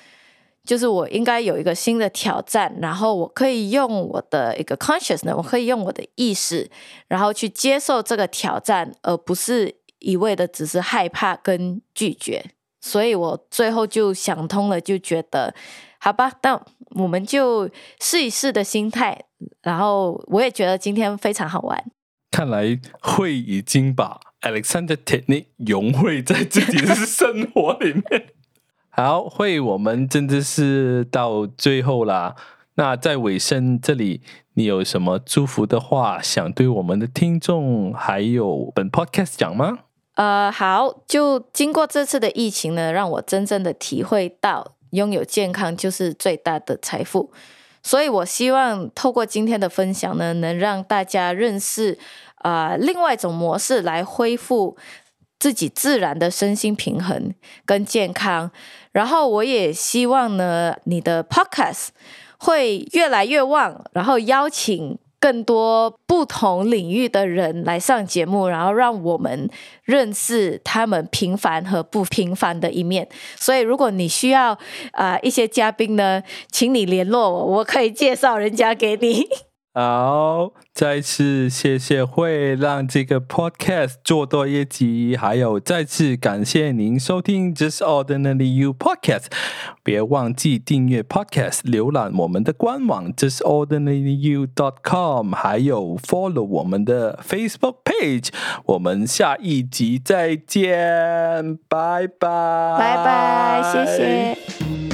就是我应该有一个新的挑战，然后我可以用我的一个 consciousness，我可以用我的意识，然后去接受这个挑战，而不是一味的只是害怕跟拒绝。所以我最后就想通了，就觉得好吧，那我们就试一试的心态。然后我也觉得今天非常好玩。看来会已经把 Alexander Technique 融汇在自己的生活里面。好，会，我们真的是到最后啦。那在尾声这里，你有什么祝福的话想对我们的听众还有本 Podcast 讲吗？呃，好，就经过这次的疫情呢，让我真正的体会到拥有健康就是最大的财富。所以我希望透过今天的分享呢，能让大家认识啊、另外一种模式来恢复自己自然的身心平衡跟健康。然后我也希望呢，你的 Podcast 会越来越旺，然后邀请。更多不同领域的人来上节目，然后让我们认识他们平凡和不平凡的一面。所以，如果你需要啊、一些嘉宾呢，请你联络我，我可以介绍人家给你。好，再次谢谢会，让这个 podcast 做多一集，还有再次感谢您收听 Just Ordinary You Podcast。别忘记订阅 podcast，浏览我们的官网 Just Ordinary You dot com，还有 follow 我们的 Facebook page。我们下一集再见，拜拜，拜拜，谢谢。